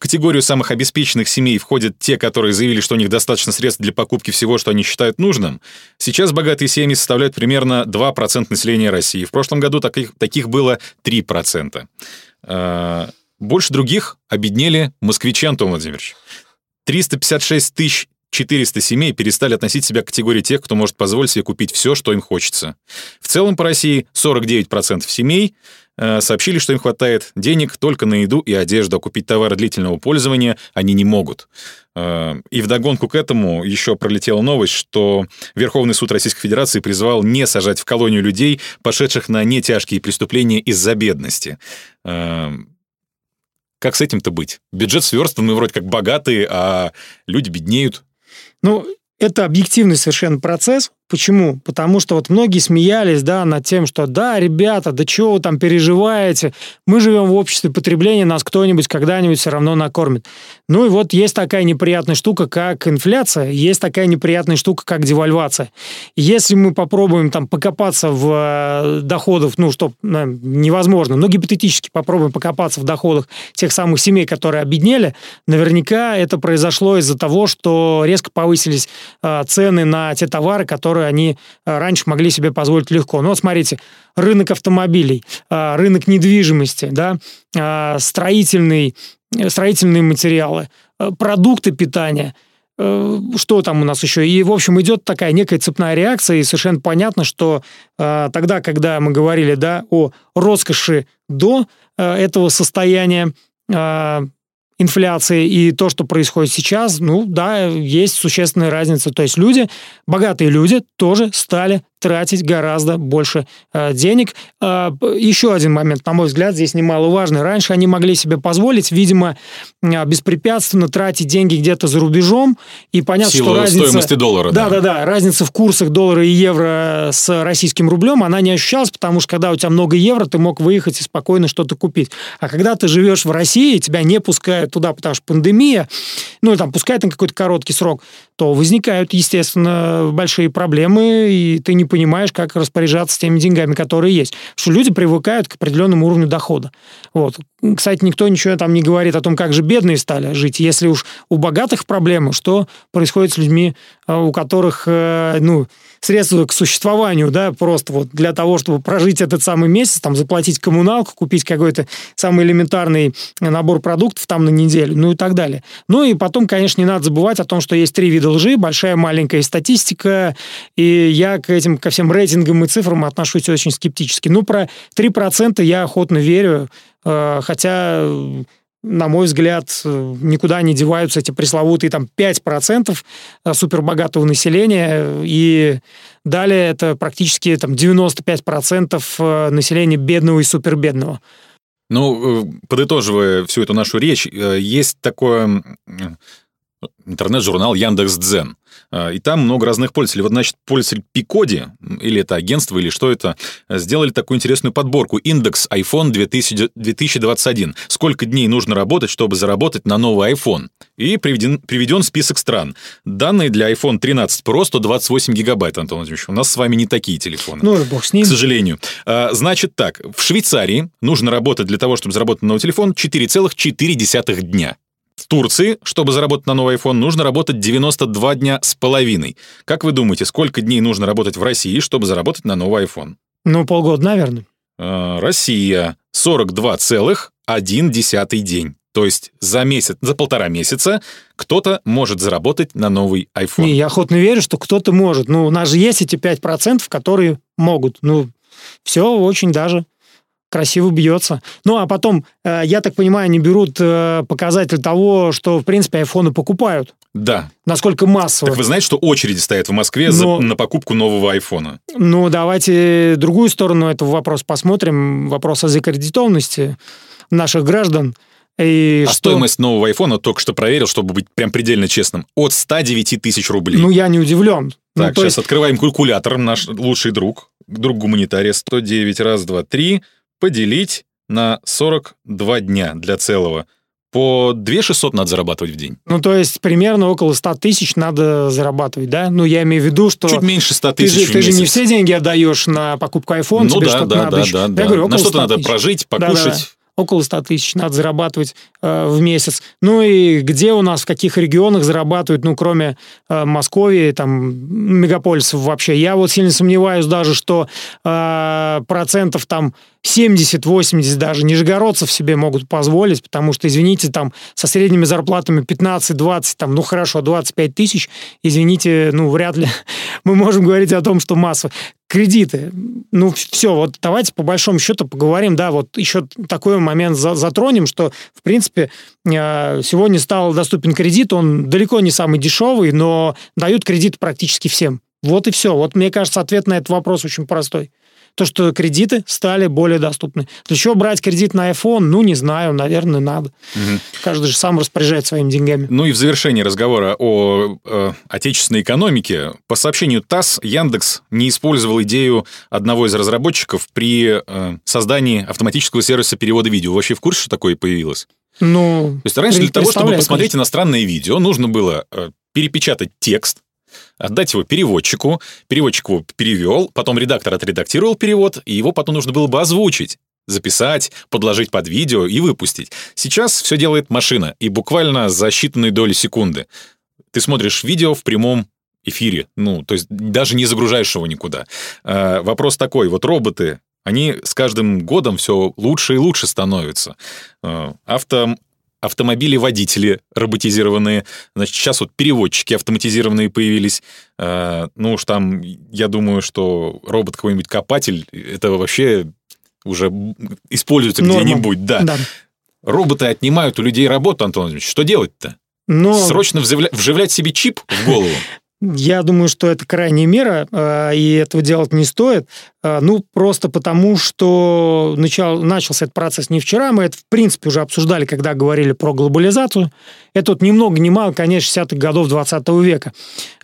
Категорию самых обеспеченных семей входят те, которые заявили, что у них достаточно средств для покупки всего, что они считают нужным. Сейчас богатые семьи составляют примерно 2% населения России. В прошлом году таких, таких было 3%. А, больше других обеднели москвичи, Антон Владимирович. 356 тысяч 400 семей перестали относить себя к категории тех, кто может позволить себе купить все, что им хочется. В целом по России 49% семей сообщили, что им хватает денег только на еду и одежду, а купить товары длительного пользования они не могут. Э, и вдогонку к этому еще пролетела новость, что Верховный суд Российской Федерации призвал не сажать в колонию людей, пошедших на нетяжкие преступления из-за бедности. Э, как с этим-то быть? Бюджет сверстан, мы вроде как богатые, а люди беднеют. Ну, это объективный совершенно процесс, Почему? Потому что вот многие смеялись, да, над тем, что да, ребята, да чего вы там переживаете, мы живем в обществе потребления, нас кто-нибудь когда-нибудь все равно накормит. Ну и вот есть такая неприятная штука, как инфляция, есть такая неприятная штука, как девальвация. Если мы попробуем там покопаться в э, доходах, ну что ну, невозможно, но гипотетически попробуем покопаться в доходах тех самых семей, которые обеднели, наверняка это произошло из-за того, что резко повысились э, цены на те товары, которые которые они э, раньше могли себе позволить легко. Ну вот смотрите, рынок автомобилей, э, рынок недвижимости, да, э, строительный, строительные материалы, продукты питания – что там у нас еще? И, в общем, идет такая некая цепная реакция, и совершенно понятно, что тогда, когда мы говорили да, о роскоши до этого состояния, инфляции и то, что происходит сейчас, ну да, есть существенная разница. То есть люди, богатые люди тоже стали тратить гораздо больше э, денег. Э, еще один момент, на мой взгляд, здесь немаловажный. Раньше они могли себе позволить, видимо, э, беспрепятственно тратить деньги где-то за рубежом, и понятно, Силу что разница... стоимости доллара. Да, да, да, разница в курсах доллара и евро с российским рублем, она не ощущалась, потому что когда у тебя много евро, ты мог выехать и спокойно что-то купить. А когда ты живешь в России, тебя не пускают туда, потому что пандемия, ну, там, пускают на какой-то короткий срок, то возникают, естественно, большие проблемы, и ты не понимаешь, как распоряжаться теми деньгами, которые есть. Потому что люди привыкают к определенному уровню дохода. Вот. Кстати, никто ничего там не говорит о том, как же бедные стали жить. Если уж у богатых проблемы, что происходит с людьми, э, у которых, э, ну, средства к существованию, да, просто вот для того, чтобы прожить этот самый месяц, там, заплатить коммуналку, купить какой-то самый элементарный набор продуктов там на неделю, ну и так далее. Ну и потом, конечно, не надо забывать о том, что есть три вида лжи, большая маленькая статистика, и я к этим, ко всем рейтингам и цифрам отношусь очень скептически. Ну, про 3% я охотно верю, хотя на мой взгляд, никуда не деваются эти пресловутые там 5% э, супербогатого населения, и далее это практически там 95% э, населения бедного и супербедного. Ну, э, подытоживая всю эту нашу речь, есть такое интернет-журнал Яндекс.Дзен. А, и там много разных пользователей. Вот, значит, пользователь Пикоди, или это агентство, или что это, сделали такую интересную подборку. Индекс iPhone 2000, 2021. Сколько дней нужно работать, чтобы заработать на новый iPhone? И приведен, приведен список стран. Данные для iPhone 13 Pro 128 гигабайт, Антон Владимирович. У нас с вами не такие телефоны. Ну, бог с ним. К сожалению. А, значит так, в Швейцарии нужно работать для того, чтобы заработать на новый телефон 4,4 дня. В Турции, чтобы заработать на новый iPhone, нужно работать 92 дня с половиной. Как вы думаете, сколько дней нужно работать в России, чтобы заработать на новый iPhone? Ну, полгода, наверное. Э, Россия 42,1 день. То есть за месяц, за полтора месяца кто-то может заработать на новый iPhone. Не, я охотно верю, что кто-то может. Ну, у нас же есть эти 5%, которые могут. Ну, все очень даже красиво бьется. Ну, а потом, э, я так понимаю, они берут э, показатель того, что, в принципе, айфоны покупают. Да. Насколько массово. Так вы знаете, что очереди стоят в Москве Но... за, на покупку нового айфона? Ну, давайте другую сторону этого вопроса посмотрим. Вопрос о закредитованности наших граждан. И а что... стоимость нового айфона, только что проверил, чтобы быть прям предельно честным, от 109 тысяч рублей. Ну, я не удивлен. Ну, так, ну, сейчас есть... открываем калькулятор, наш лучший друг, друг гуманитария, 109 раз, два, три, поделить на 42 дня для целого. По 2 600 надо зарабатывать в день. Ну, то есть примерно около 100 тысяч надо зарабатывать, да? Ну, я имею в виду, что... Чуть меньше 100 тысяч ты же, ты же не все деньги отдаешь на покупку iPhone, ну, тебе да, да, надо да, еще. Да, я да. Говорю, на что-то надо прожить, покушать. Да, да около 100 тысяч надо зарабатывать э, в месяц. Ну и где у нас, в каких регионах зарабатывают, ну, кроме э, Москвы, там, мегаполисов вообще. Я вот сильно сомневаюсь даже, что э, процентов там 70-80 даже нижегородцев себе могут позволить, потому что, извините, там со средними зарплатами 15-20, там, ну хорошо, 25 тысяч, извините, ну вряд ли мы можем говорить о том, что масса. Кредиты. Ну все, вот давайте по большому счету поговорим, да, вот еще такой момент затронем, что, в принципе, э, сегодня стал доступен кредит, он далеко не самый дешевый, но дают кредит практически всем. Вот и все. Вот мне кажется, ответ на этот вопрос очень простой то, что кредиты стали более доступны. Для чего брать кредит на iPhone? Ну, не знаю, наверное, надо. Угу. Каждый же сам распоряжается своими деньгами. Ну и в завершении разговора о э, отечественной экономике, по сообщению ТАСС, Яндекс не использовал идею одного из разработчиков при э, создании автоматического сервиса перевода видео. Вы вообще в курсе, что такое появилось? Ну, То есть раньше для того, чтобы посмотреть конечно. иностранное видео, нужно было э, перепечатать текст, отдать его переводчику, переводчик его перевел, потом редактор отредактировал перевод, и его потом нужно было бы озвучить записать, подложить под видео и выпустить. Сейчас все делает машина, и буквально за считанные доли секунды. Ты смотришь видео в прямом эфире, ну, то есть даже не загружаешь его никуда. Э, вопрос такой, вот роботы, они с каждым годом все лучше и лучше становятся. Э, авто, автомобили-водители роботизированные, значит, сейчас вот переводчики автоматизированные появились. Э, ну уж там, я думаю, что робот какой-нибудь копатель, это вообще уже используется где-нибудь, да. да. Роботы отнимают у людей работу, Антон Владимирович. Что делать-то? Но... Срочно вживлять, вживлять себе чип в голову? Я думаю, что это крайняя мера, э, и этого делать не стоит. Э, ну, просто потому, что начал, начался этот процесс не вчера. Мы это, в принципе, уже обсуждали, когда говорили про глобализацию. Это вот ни много ни мало, конечно, 60-х годов 20 века.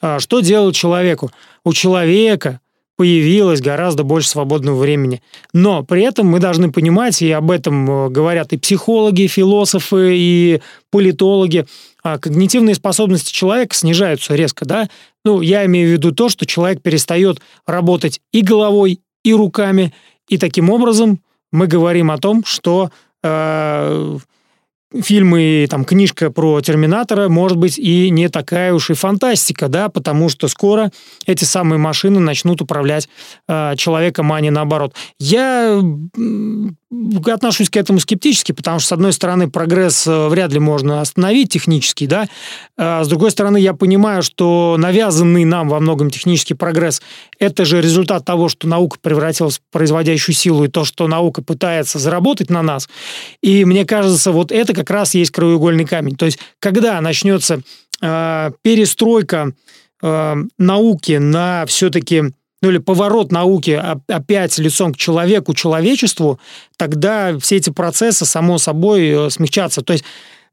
Э, что делать человеку? У человека появилось гораздо больше свободного времени. Но при этом мы должны понимать, и об этом говорят и психологи, и философы, и политологи, а когнитивные способности человека снижаются резко, да? Ну, я имею в виду то, что человек перестает работать и головой, и руками, и таким образом мы говорим о том, что э, фильмы, там, книжка про Терминатора может быть и не такая уж и фантастика, да, потому что скоро эти самые машины начнут управлять э, человеком, а не наоборот. Я отношусь к этому скептически, потому что, с одной стороны, прогресс э, вряд ли можно остановить технически, да, а с другой стороны, я понимаю, что навязанный нам во многом технический прогресс – это же результат того, что наука превратилась в производящую силу, и то, что наука пытается заработать на нас. И мне кажется, вот это как раз есть краеугольный камень. То есть, когда начнется э, перестройка э, науки на все-таки ну или поворот науки опять лицом к человеку, человечеству, тогда все эти процессы, само собой, э, смягчатся. То есть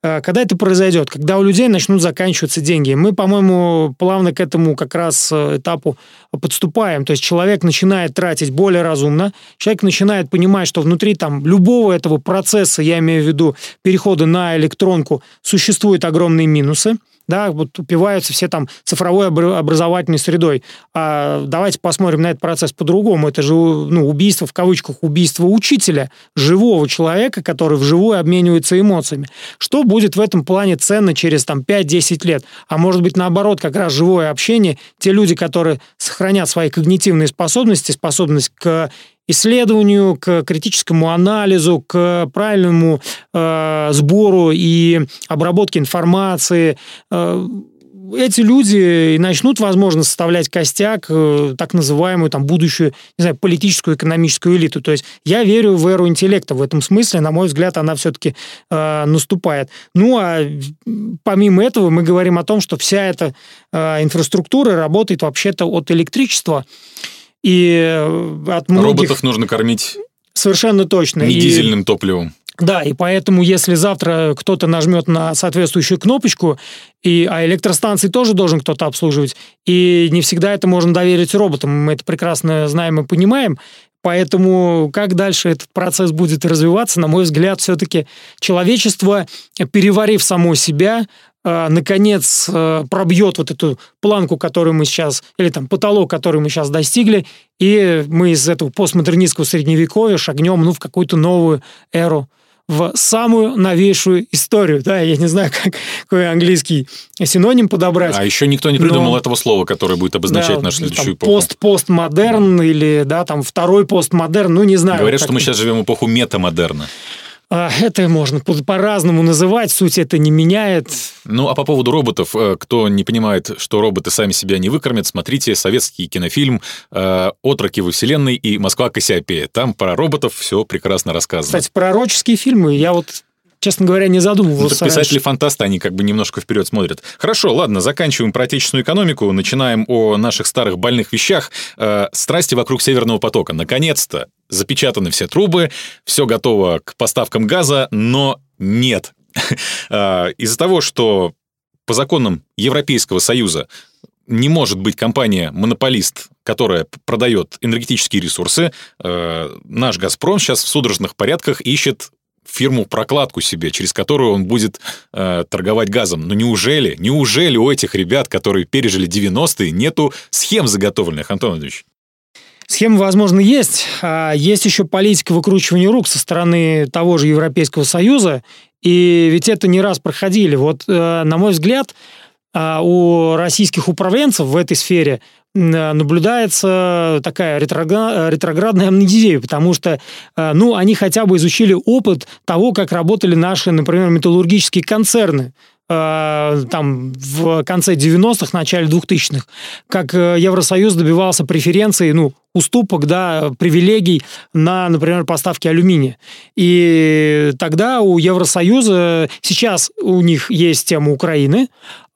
э, когда это произойдет? Когда у людей начнут заканчиваться деньги. Мы, по-моему, плавно к этому как раз э, этапу подступаем. То есть человек начинает тратить более разумно, человек начинает понимать, что внутри там любого этого процесса, я имею в виду перехода на электронку, существуют огромные минусы да, вот упиваются все там цифровой образовательной средой. А давайте посмотрим на этот процесс по-другому. Это же ну, убийство, в кавычках, убийство учителя, живого человека, который вживую обменивается эмоциями. Что будет в этом плане ценно через там 5-10 лет? А может быть, наоборот, как раз живое общение, те люди, которые сохранят свои когнитивные способности, способность к исследованию, к критическому анализу, к правильному э, сбору и обработке информации. Э, эти люди и начнут, возможно, составлять костяк, э, так называемую там будущую, не знаю, политическую, экономическую элиту. То есть я верю в эру интеллекта в этом смысле, на мой взгляд, она все-таки э, наступает. Ну, а помимо этого мы говорим о том, что вся эта э, инфраструктура работает вообще-то от электричества. И э, от многих... Роботов нужно кормить... Совершенно точно. Не и... дизельным топливом. Да, и поэтому, если завтра кто-то нажмет на соответствующую кнопочку, и, а электростанции тоже должен кто-то обслуживать, и не всегда это можно доверить роботам, мы это прекрасно знаем и понимаем, Поэтому как дальше этот процесс будет развиваться, на мой взгляд, все-таки человечество, переварив само себя, наконец э, пробьет вот эту планку, которую мы сейчас, или там потолок, который мы сейчас достигли, и мы из этого постмодернистского средневековья шагнем ну, в какую-то новую эру в самую новейшую историю. Да, я не знаю, как, какой английский синоним подобрать. А еще никто не придумал но, этого слова, которое будет обозначать да, нашу следующую там, эпоху. Пост-постмодерн или, да, там, второй постмодерн, ну, не знаю. Говорят, что мы сейчас живем в эпоху метамодерна. А, это можно по-разному называть, суть это не меняет. Ну, а по поводу роботов, э, кто не понимает, что роботы сами себя не выкормят, смотрите советский кинофильм э, «Отроки во вселенной» и «Москва Кассиопея». Там про роботов все прекрасно рассказано. Кстати, пророческие фильмы я вот честно говоря, не задумывался. Ну, писатели-фантасты, они как бы немножко вперед смотрят. Хорошо, ладно, заканчиваем про отечественную экономику, начинаем о наших старых больных вещах. Э, страсти вокруг Северного потока. Наконец-то запечатаны все трубы, все готово к поставкам газа, но нет. Э, из-за того, что по законам Европейского Союза не может быть компания-монополист, которая продает энергетические ресурсы. Э, наш «Газпром» сейчас в судорожных порядках ищет фирму-прокладку себе, через которую он будет э, торговать газом. Но неужели, неужели у этих ребят, которые пережили 90-е, нету схем заготовленных, Антон Владимирович? Схемы, возможно, есть. А есть еще политика выкручивания рук со стороны того же Европейского Союза. И ведь это не раз проходили. Вот, э, на мой взгляд, э, у российских управленцев в этой сфере Э, наблюдается такая ретроградная амнезия, потому что, э, ну, они хотя бы изучили опыт того, как работали наши, например, металлургические концерны там в конце 90-х, начале 2000-х, как Евросоюз добивался преференций, ну, уступок, да, привилегий на, например, поставки алюминия. И тогда у Евросоюза, сейчас у них есть тема Украины,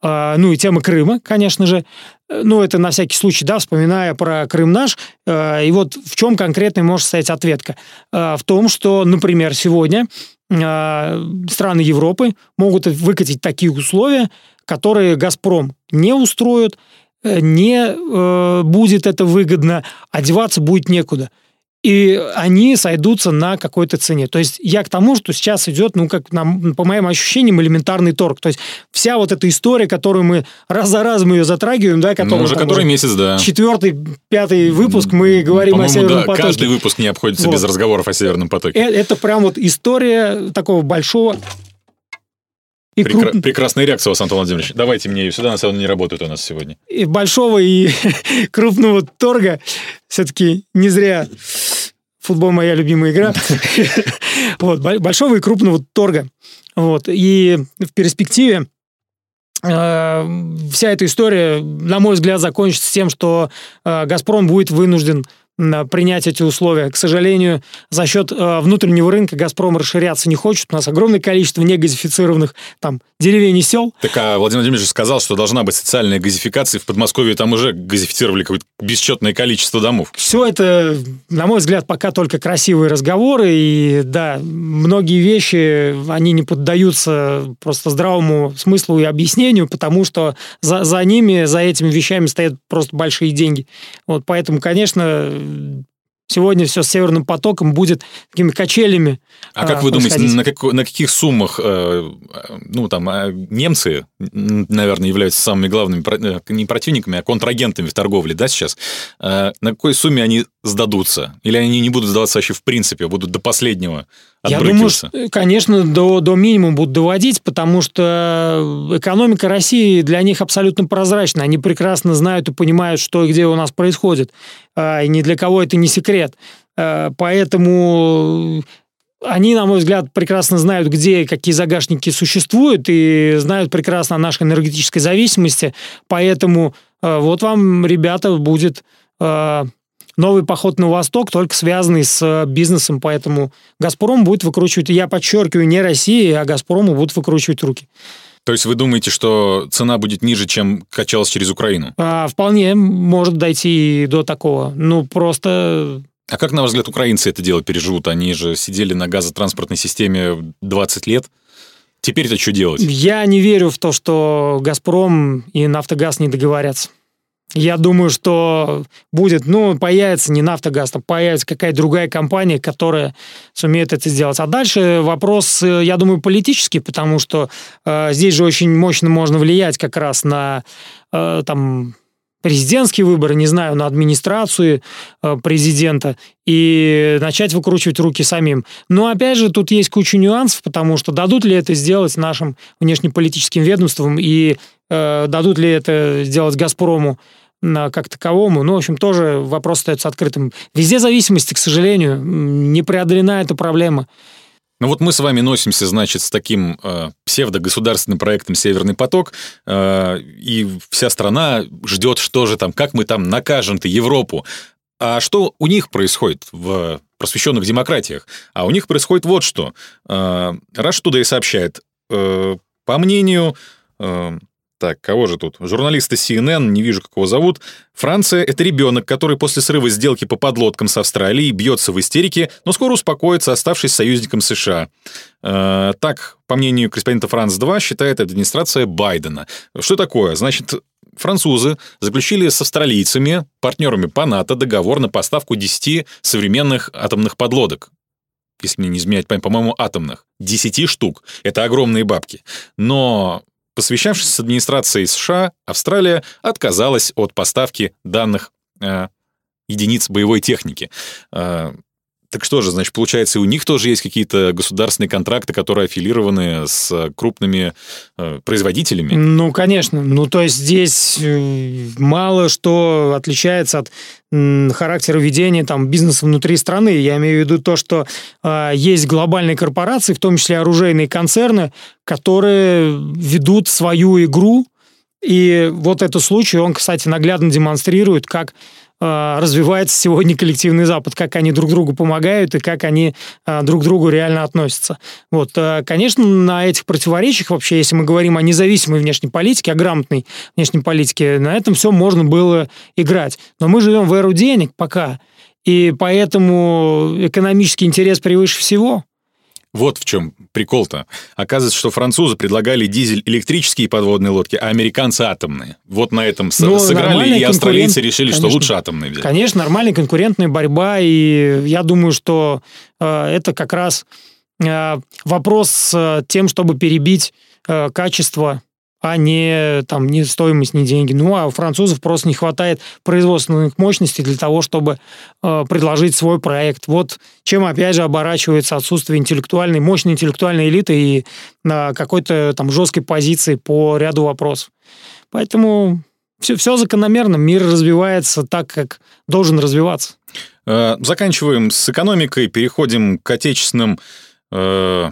ну и тема Крыма, конечно же, ну, это на всякий случай, да, вспоминая про Крым наш, э, и вот в чем конкретно может стоять ответка? Э, в том, что, например, сегодня э, страны Европы могут выкатить такие условия, которые «Газпром» не устроят, не будет это выгодно, одеваться будет некуда и они сойдутся на какой-то цене. То есть я к тому, что сейчас идет, ну, как нам, по моим ощущениям, элементарный торг. То есть вся вот эта история, которую мы раз за разом ее затрагиваем, да, которую, ну, уже который уже месяц, да. Четвертый, пятый выпуск мы говорим о Северном да, потоке. Каждый выпуск не обходится вот. без разговоров о Северном потоке. Это, это прям вот история такого большого и Прекра- круп... Прекрасная реакция у вас, Антон Владимирович. Давайте мне ее сюда, на самом деле не работает у нас сегодня. И большого и крупного торга все-таки не зря футбол моя любимая игра. Вот, большого и крупного торга. Вот, и в перспективе э, вся эта история, на мой взгляд, закончится тем, что э, «Газпром» будет вынужден принять эти условия. К сожалению, за счет э, внутреннего рынка «Газпром» расширяться не хочет. У нас огромное количество негазифицированных там деревень и сел. Так а Владимир Владимирович сказал, что должна быть социальная газификация. В Подмосковье там уже газифицировали какое-то бесчетное количество домов. Все это, на мой взгляд, пока только красивые разговоры. И да, многие вещи, они не поддаются просто здравому смыслу и объяснению, потому что за, за ними, за этими вещами стоят просто большие деньги. Вот поэтому, конечно, сегодня все с Северным потоком будет такими качелями. А как вы думаете, на, как, на каких суммах, э, ну, там, а, немцы, наверное, являются самыми главными, э, не противниками, а контрагентами в торговле, да, сейчас? Э, на какой сумме они сдадутся? Или они не будут сдаваться вообще в принципе, будут до последнего я думаю, что, конечно, до, до минимума будут доводить, потому что экономика России для них абсолютно прозрачна. Они прекрасно знают и понимают, что и где у нас происходит. А, и ни для кого это не секрет. А, поэтому они, на мой взгляд, прекрасно знают, где какие загашники существуют, и знают прекрасно о нашей энергетической зависимости. Поэтому а, вот вам, ребята, будет новый поход на восток, только связанный с бизнесом, поэтому «Газпром» будет выкручивать, я подчеркиваю, не Россия, а «Газпрому» будут выкручивать руки. То есть вы думаете, что цена будет ниже, чем качалась через Украину? А, вполне может дойти до такого. Ну, просто а как, на ваш взгляд, украинцы это дело переживут? Они же сидели на газотранспортной системе 20 лет. Теперь-то что делать? Я не верю в то, что «Газпром» и «Нафтогаз» не договорятся. Я думаю, что будет, ну, появится не «Нафтогаз», там появится какая-то другая компания, которая сумеет это сделать. А дальше вопрос, э, я думаю, политический, потому что э, здесь же очень мощно можно влиять как раз на э, там президентские выборы, не знаю, на администрацию э, президента и начать выкручивать руки самим. Но опять же, тут есть куча нюансов, потому что дадут ли это сделать нашим внешнеполитическим ведомствам и дадут ли это сделать «Газпрому», как таковому. Ну, в общем, тоже вопрос остается открытым. Везде зависимости, к сожалению, не преодолена эта проблема. Ну вот мы с вами носимся, значит, с таким э, псевдогосударственным проектом «Северный поток», э, и вся страна ждет, что же там, как мы там накажем-то Европу. А что у них происходит в просвещенных демократиях? А у них происходит вот что. Э, Rush Today сообщает, э, по мнению э, так, кого же тут? Журналиста CNN, не вижу, как его зовут. Франция — это ребенок, который после срыва сделки по подлодкам с Австралией бьется в истерике, но скоро успокоится, оставшись союзником США. Э, так, по мнению корреспондента «Франс-2», считает администрация Байдена. Что такое? Значит, французы заключили с австралийцами, партнерами по НАТО, договор на поставку 10 современных атомных подлодок если мне не изменять память, по-моему, атомных. 10 штук. Это огромные бабки. Но Посвящавшись с администрацией США, Австралия отказалась от поставки данных э, единиц боевой техники. Э, так что же, значит, получается, у них тоже есть какие-то государственные контракты, которые аффилированы с крупными э, производителями? Ну, конечно. Ну, то есть здесь э, мало что отличается от характера ведения там, бизнеса внутри страны. Я имею в виду то, что э, есть глобальные корпорации, в том числе оружейные концерны, которые ведут свою игру. И вот этот случай, он, кстати, наглядно демонстрирует, как развивается сегодня коллективный Запад, как они друг другу помогают и как они а, друг к другу реально относятся. Вот, а, конечно, на этих противоречиях вообще, если мы говорим о независимой внешней политике, о грамотной внешней политике, на этом все можно было играть. Но мы живем в эру денег пока, и поэтому экономический интерес превыше всего. Вот в чем прикол-то. Оказывается, что французы предлагали дизель-электрические подводные лодки, а американцы атомные. Вот на этом ну, сыграли, и австралийцы решили, конечно, что лучше атомные взять. Конечно, нормальная конкурентная борьба, и я думаю, что э, это как раз э, вопрос с тем, чтобы перебить э, качество а не, там, не стоимость, не деньги. Ну, а у французов просто не хватает производственных мощностей для того, чтобы э, предложить свой проект. Вот чем, опять же, оборачивается отсутствие интеллектуальной, мощной интеллектуальной элиты и э, какой-то там жесткой позиции по ряду вопросов. Поэтому все, все закономерно, мир развивается так, как должен развиваться. Э, заканчиваем с экономикой, переходим к отечественным э,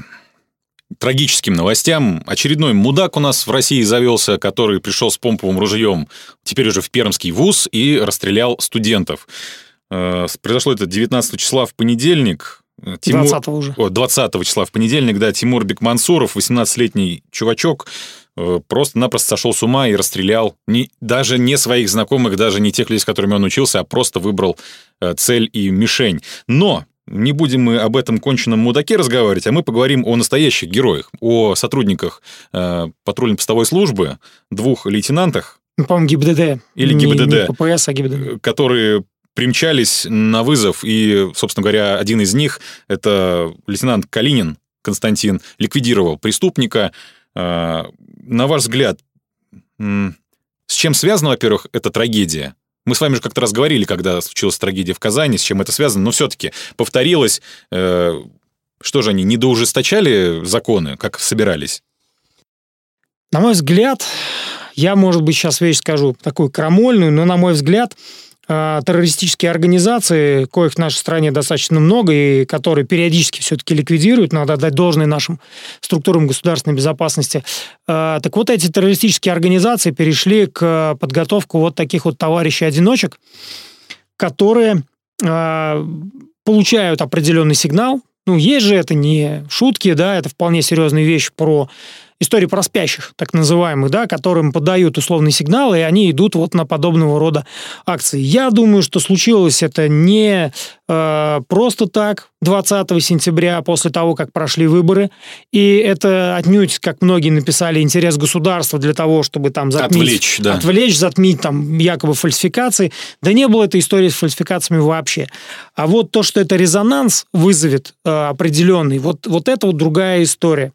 трагическим новостям. Очередной мудак у нас в России завелся, который пришел с помповым ружьем, теперь уже в Пермский вуз, и расстрелял студентов. Э, произошло это 19 числа в понедельник. Тимур... 20 уже. О, 20 числа в понедельник, да, Тимур Бекмансуров, 18-летний чувачок, э, просто-напросто сошел с ума и расстрелял не, даже не своих знакомых, даже не тех людей, с которыми он учился, а просто выбрал э, цель и мишень. Но не будем мы об этом конченном мудаке разговаривать, а мы поговорим о настоящих героях, о сотрудниках э, патрульно-постовой службы, двух лейтенантах. Ну, по-моему, ГИБДД. Или не, ГИБДД. Не ППС, а ГИБДД. Которые примчались на вызов, и, собственно говоря, один из них, это лейтенант Калинин Константин, ликвидировал преступника. Э, на ваш взгляд, с чем связана, во-первых, эта трагедия? Мы с вами же как-то раз когда случилась трагедия в Казани, с чем это связано, но все-таки повторилось. Э, что же они, недоужесточали законы, как собирались? На мой взгляд, я, может быть, сейчас вещь скажу такую крамольную, но, на мой взгляд, террористические организации, коих в нашей стране достаточно много, и которые периодически все-таки ликвидируют, надо отдать должное нашим структурам государственной безопасности. А, так вот, эти террористические организации перешли к подготовке вот таких вот товарищей-одиночек, которые а, получают определенный сигнал. Ну, есть же это не шутки, да, это вполне серьезная вещь про истории про спящих, так называемых, да, которым подают условный сигнал, и они идут вот на подобного рода акции. Я думаю, что случилось это не э, просто так 20 сентября, после того, как прошли выборы, и это отнюдь, как многие написали, интерес государства для того, чтобы там затмить... Отвлечь, да. Отвлечь, затмить там якобы фальсификации. Да не было этой истории с фальсификациями вообще. А вот то, что это резонанс вызовет э, определенный, вот, вот это вот другая история.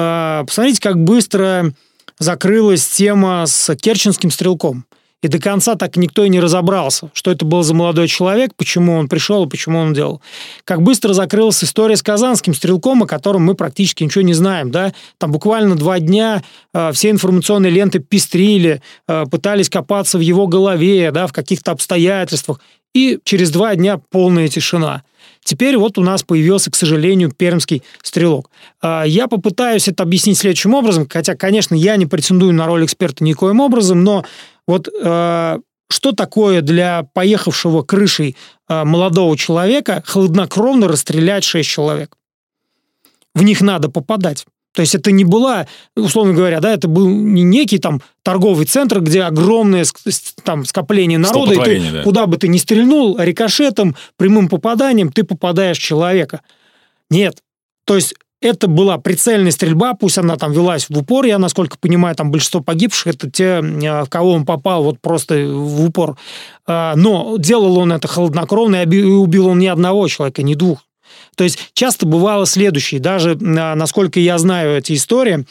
А, посмотрите, как быстро закрылась тема с керченским стрелком. И до конца так никто и не разобрался, что это был за молодой человек, почему он пришел и почему он делал. Как быстро закрылась история с казанским стрелком, о котором мы практически ничего не знаем. Да? Там буквально два дня э, все информационные ленты пестрили, э, пытались копаться в его голове, да, в каких-то обстоятельствах. И через два дня полная тишина. Теперь вот у нас появился, к сожалению, пермский стрелок. А, я попытаюсь это объяснить следующим образом, хотя, конечно, я не претендую на роль эксперта никоим образом, но вот а, что такое для поехавшего крышей а, молодого человека хладнокровно расстрелять шесть человек? В них надо попадать. То есть это не была, условно говоря, да, это был не некий там торговый центр, где огромное там скопление народа, и ты, да. куда бы ты ни стрельнул, рикошетом, прямым попаданием, ты попадаешь в человека. Нет. То есть это была прицельная стрельба, пусть она там велась в упор, я, насколько понимаю, там большинство погибших, это те, а, в кого он попал вот просто в упор. А, но делал он это холоднокровно, и убил он ни одного человека, ни двух. То есть часто бывало следующее, даже насколько я знаю эти истории,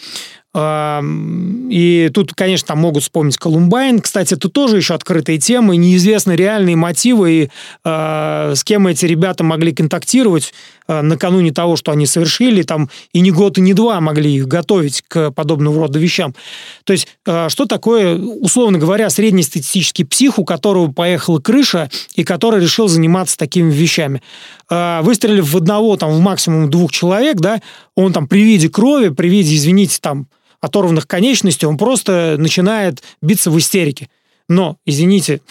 и тут, конечно, там могут вспомнить Колумбайн. Кстати, это тоже еще открытые темы, неизвестны реальные мотивы и э, с кем эти ребята могли контактировать накануне того, что они совершили, там и не год, и не два могли их готовить к подобного рода вещам. То есть, э, что такое, условно говоря, среднестатистический псих, у которого поехала крыша и который решил заниматься такими вещами? Э, выстрелив в одного, там, в максимум двух человек, да, он там при виде крови, при виде, извините, там, оторванных конечностей, он просто начинает биться в истерике. Но, извините,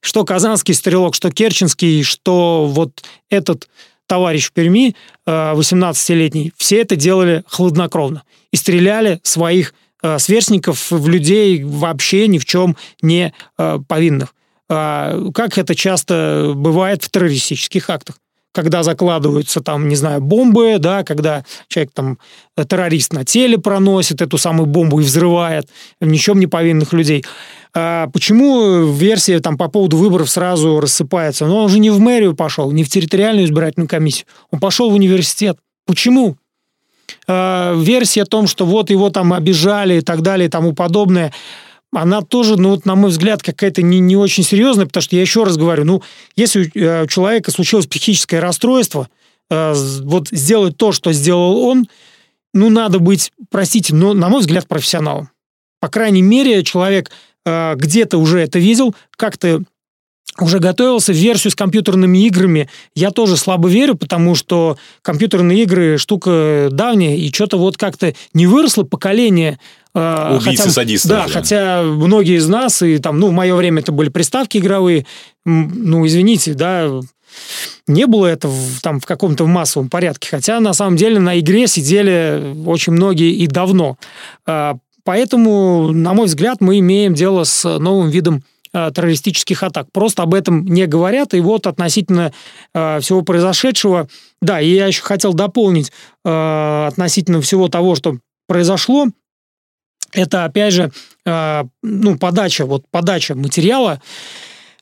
что казанский стрелок, что керченский, что вот этот товарищ в Перми, 18-летний, э, все это делали хладнокровно. И стреляли своих э, сверстников в людей вообще ни в чем не э, повинных. А, как это часто бывает в террористических актах когда закладываются там, не знаю, бомбы, да, когда человек там, э, террорист на теле проносит эту самую бомбу и взрывает ни в чем не повинных людей. А почему версия там по поводу выборов сразу рассыпается? Но он же не в мэрию пошел, не в территориальную избирательную комиссию, он пошел в университет. Почему? А, версия о том, что вот его там обижали и так далее и тому подобное – она тоже, ну вот, на мой взгляд, какая-то не, не очень серьезная, потому что я еще раз говорю, ну, если у человека случилось психическое расстройство, э, вот сделать то, что сделал он, ну, надо быть, простите, но, на мой взгляд, профессионалом. По крайней мере, человек э, где-то уже это видел, как-то уже готовился версию с компьютерными играми. Я тоже слабо верю, потому что компьютерные игры штука давняя, и что-то вот как-то не выросло поколение э, Убийцы-садисты. Да, уже. хотя многие из нас, и там, ну, в мое время это были приставки игровые, ну, извините, да, не было это в, там в каком-то массовом порядке, хотя на самом деле на игре сидели очень многие и давно. А, поэтому, на мой взгляд, мы имеем дело с новым видом а, террористических атак. Просто об этом не говорят. И вот относительно э, всего произошедшего, да, и я еще хотел дополнить э, относительно всего того, что произошло, это опять же, э, ну, подача, вот подача материала,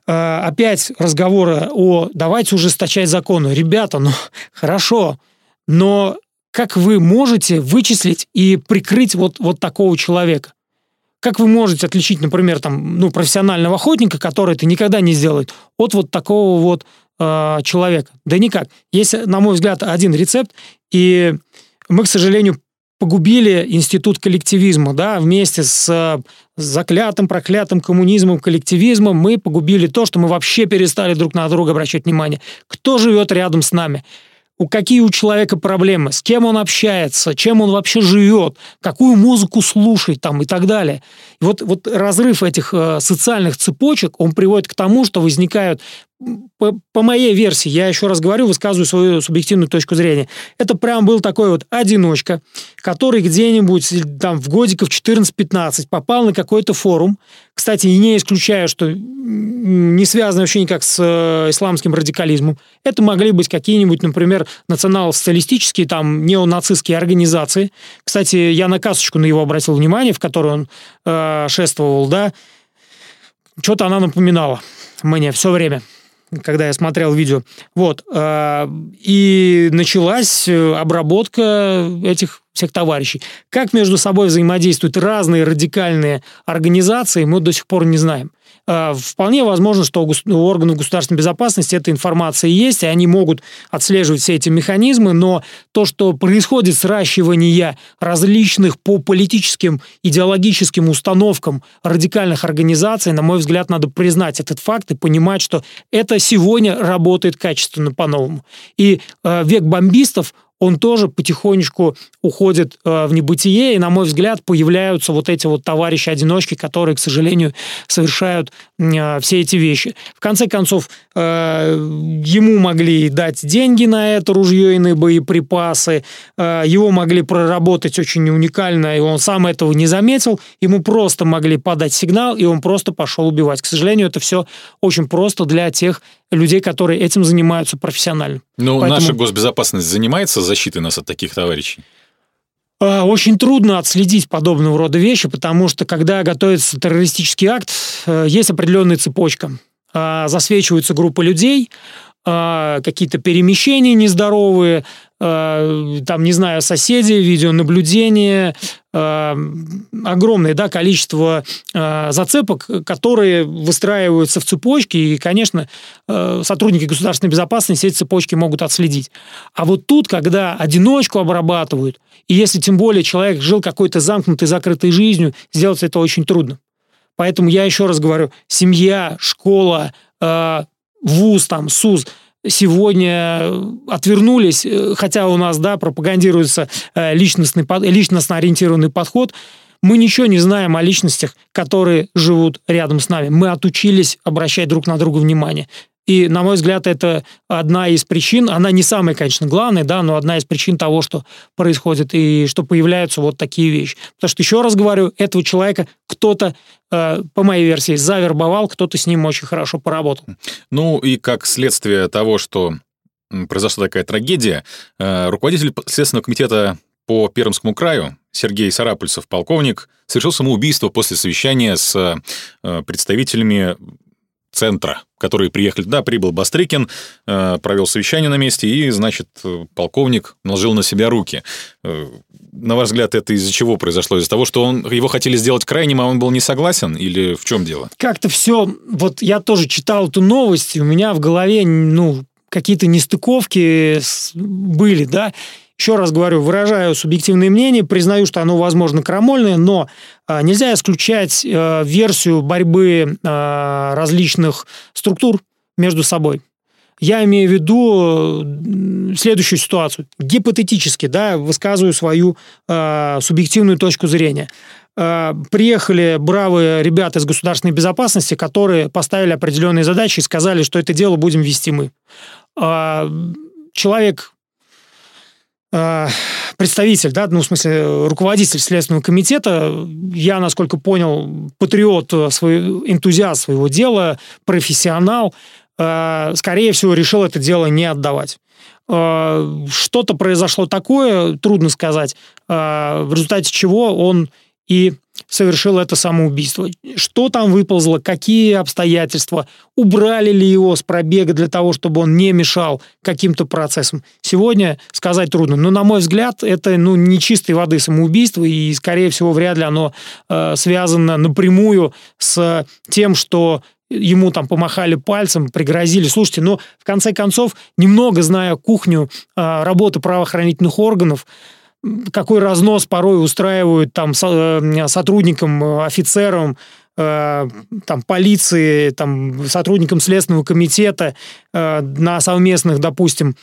э, опять разговоры о давайте ужесточать законы. Ребята, ну, хорошо, но как вы можете вычислить и прикрыть вот, вот такого человека? Как вы можете отличить, например, там, ну, профессионального охотника, который это никогда не сделает, от вот такого вот э, человека? Да никак. Есть, на мой взгляд, один рецепт, и мы, к сожалению, погубили институт коллективизма, да, вместе с заклятым, проклятым коммунизмом, коллективизмом мы погубили то, что мы вообще перестали друг на друга обращать внимание. Кто живет рядом с нами? у какие у человека проблемы, с кем он общается, чем он вообще живет, какую музыку слушает там и так далее. И вот, вот разрыв этих э, социальных цепочек, он приводит к тому, что возникают по, по моей версии, я еще раз говорю, высказываю свою субъективную точку зрения, это прям был такой вот одиночка, который где-нибудь там в годиков 14-15 попал на какой-то форум. Кстати, не исключаю, что не связано вообще никак с э, исламским радикализмом. Это могли быть какие-нибудь, например, национал-социалистические, там, неонацистские организации. Кстати, я на касочку на его обратил внимание, в которой он э, шествовал, да. Что-то она напоминала мне все время когда я смотрел видео. Вот. Э, и началась э, обработка этих всех товарищей. Как между собой взаимодействуют разные радикальные организации, мы до сих пор не знаем. А, вполне возможно, что у органов государственной безопасности эта информация есть, и они могут отслеживать все эти механизмы, но то, что происходит сращивание различных по политическим, идеологическим установкам радикальных организаций, на мой взгляд, надо признать этот факт и понимать, что это сегодня работает качественно по-новому. И э, век бомбистов он тоже потихонечку уходит э, в небытие, и, на мой взгляд, появляются вот эти вот товарищи-одиночки, которые, к сожалению, совершают э, все эти вещи. В конце концов, э, ему могли дать деньги на это ружье и на боеприпасы, э, его могли проработать очень уникально, и он сам этого не заметил, ему просто могли подать сигнал, и он просто пошел убивать. К сожалению, это все очень просто для тех людей, которые этим занимаются профессионально. Ну, Поэтому... наша госбезопасность занимается защитой нас от таких товарищей? А, очень трудно отследить подобного рода вещи, потому что когда готовится террористический акт, э, есть определенная цепочка. А, засвечиваются группы людей, а, какие-то перемещения нездоровые, там, не знаю, соседи, видеонаблюдение, э, огромное да, количество э, зацепок, которые выстраиваются в цепочки, и, конечно, сотрудники государственной безопасности эти цепочки могут отследить. А вот тут, когда одиночку обрабатывают, и если тем более человек жил какой-то замкнутой, закрытой жизнью, сделать это очень трудно. Поэтому я еще раз говорю, семья, школа, вуз, там, СУЗ – сегодня отвернулись, э, хотя у нас, да, пропагандируется э, личностный, личностно ориентированный подход, мы ничего не знаем о личностях, которые живут рядом с нами. Мы отучились обращать друг на друга внимание. И, на мой взгляд, это одна из причин, она не самая, конечно, главная, да, но одна из причин того, что происходит и что появляются вот такие вещи. Потому что, еще раз говорю, этого человека кто-то, э, по моей версии, завербовал, кто-то с ним очень хорошо поработал. Ну и как следствие того, что произошла такая трагедия, э, руководитель Следственного комитета по Пермскому краю Сергей Сарапульцев, полковник, совершил самоубийство после совещания с э, представителями центра, которые приехали туда, прибыл Бастрыкин, э, провел совещание на месте, и, значит, полковник наложил на себя руки. Э, на ваш взгляд, это из-за чего произошло? Из-за того, что он, его хотели сделать крайним, а он был не согласен? Или в чем дело? Как-то все... Вот я тоже читал эту новость, и у меня в голове, ну, какие-то нестыковки были, да, еще раз говорю, выражаю субъективное мнение, признаю, что оно, возможно, крамольное, но э, нельзя исключать э, версию борьбы э, различных структур между собой. Я имею в виду следующую ситуацию. Гипотетически, да, высказываю свою э, субъективную точку зрения. Э, приехали бравые ребята из государственной безопасности, которые поставили определенные задачи и сказали, что это дело будем вести мы. Э, человек представитель, да, ну, в смысле, руководитель Следственного комитета, я, насколько понял, патриот, свой, энтузиаст своего дела, профессионал, Э, скорее всего, решил это дело не отдавать. Э, что-то произошло такое, трудно сказать, э, в результате чего он и совершил это самоубийство. Что там выползло, какие обстоятельства, убрали ли его с пробега для того, чтобы он не мешал каким-то процессам. Сегодня сказать трудно. Но, на мой взгляд, это ну, не чистой воды самоубийство, и, скорее всего, вряд ли оно э, связано напрямую с тем, что ему там помахали пальцем, пригрозили. Слушайте, но в конце концов, немного зная кухню э, работы правоохранительных органов, какой разнос порой устраивают там э, сотрудникам, э, офицерам, э, там, полиции, там, сотрудникам Следственного комитета на совместных, допустим,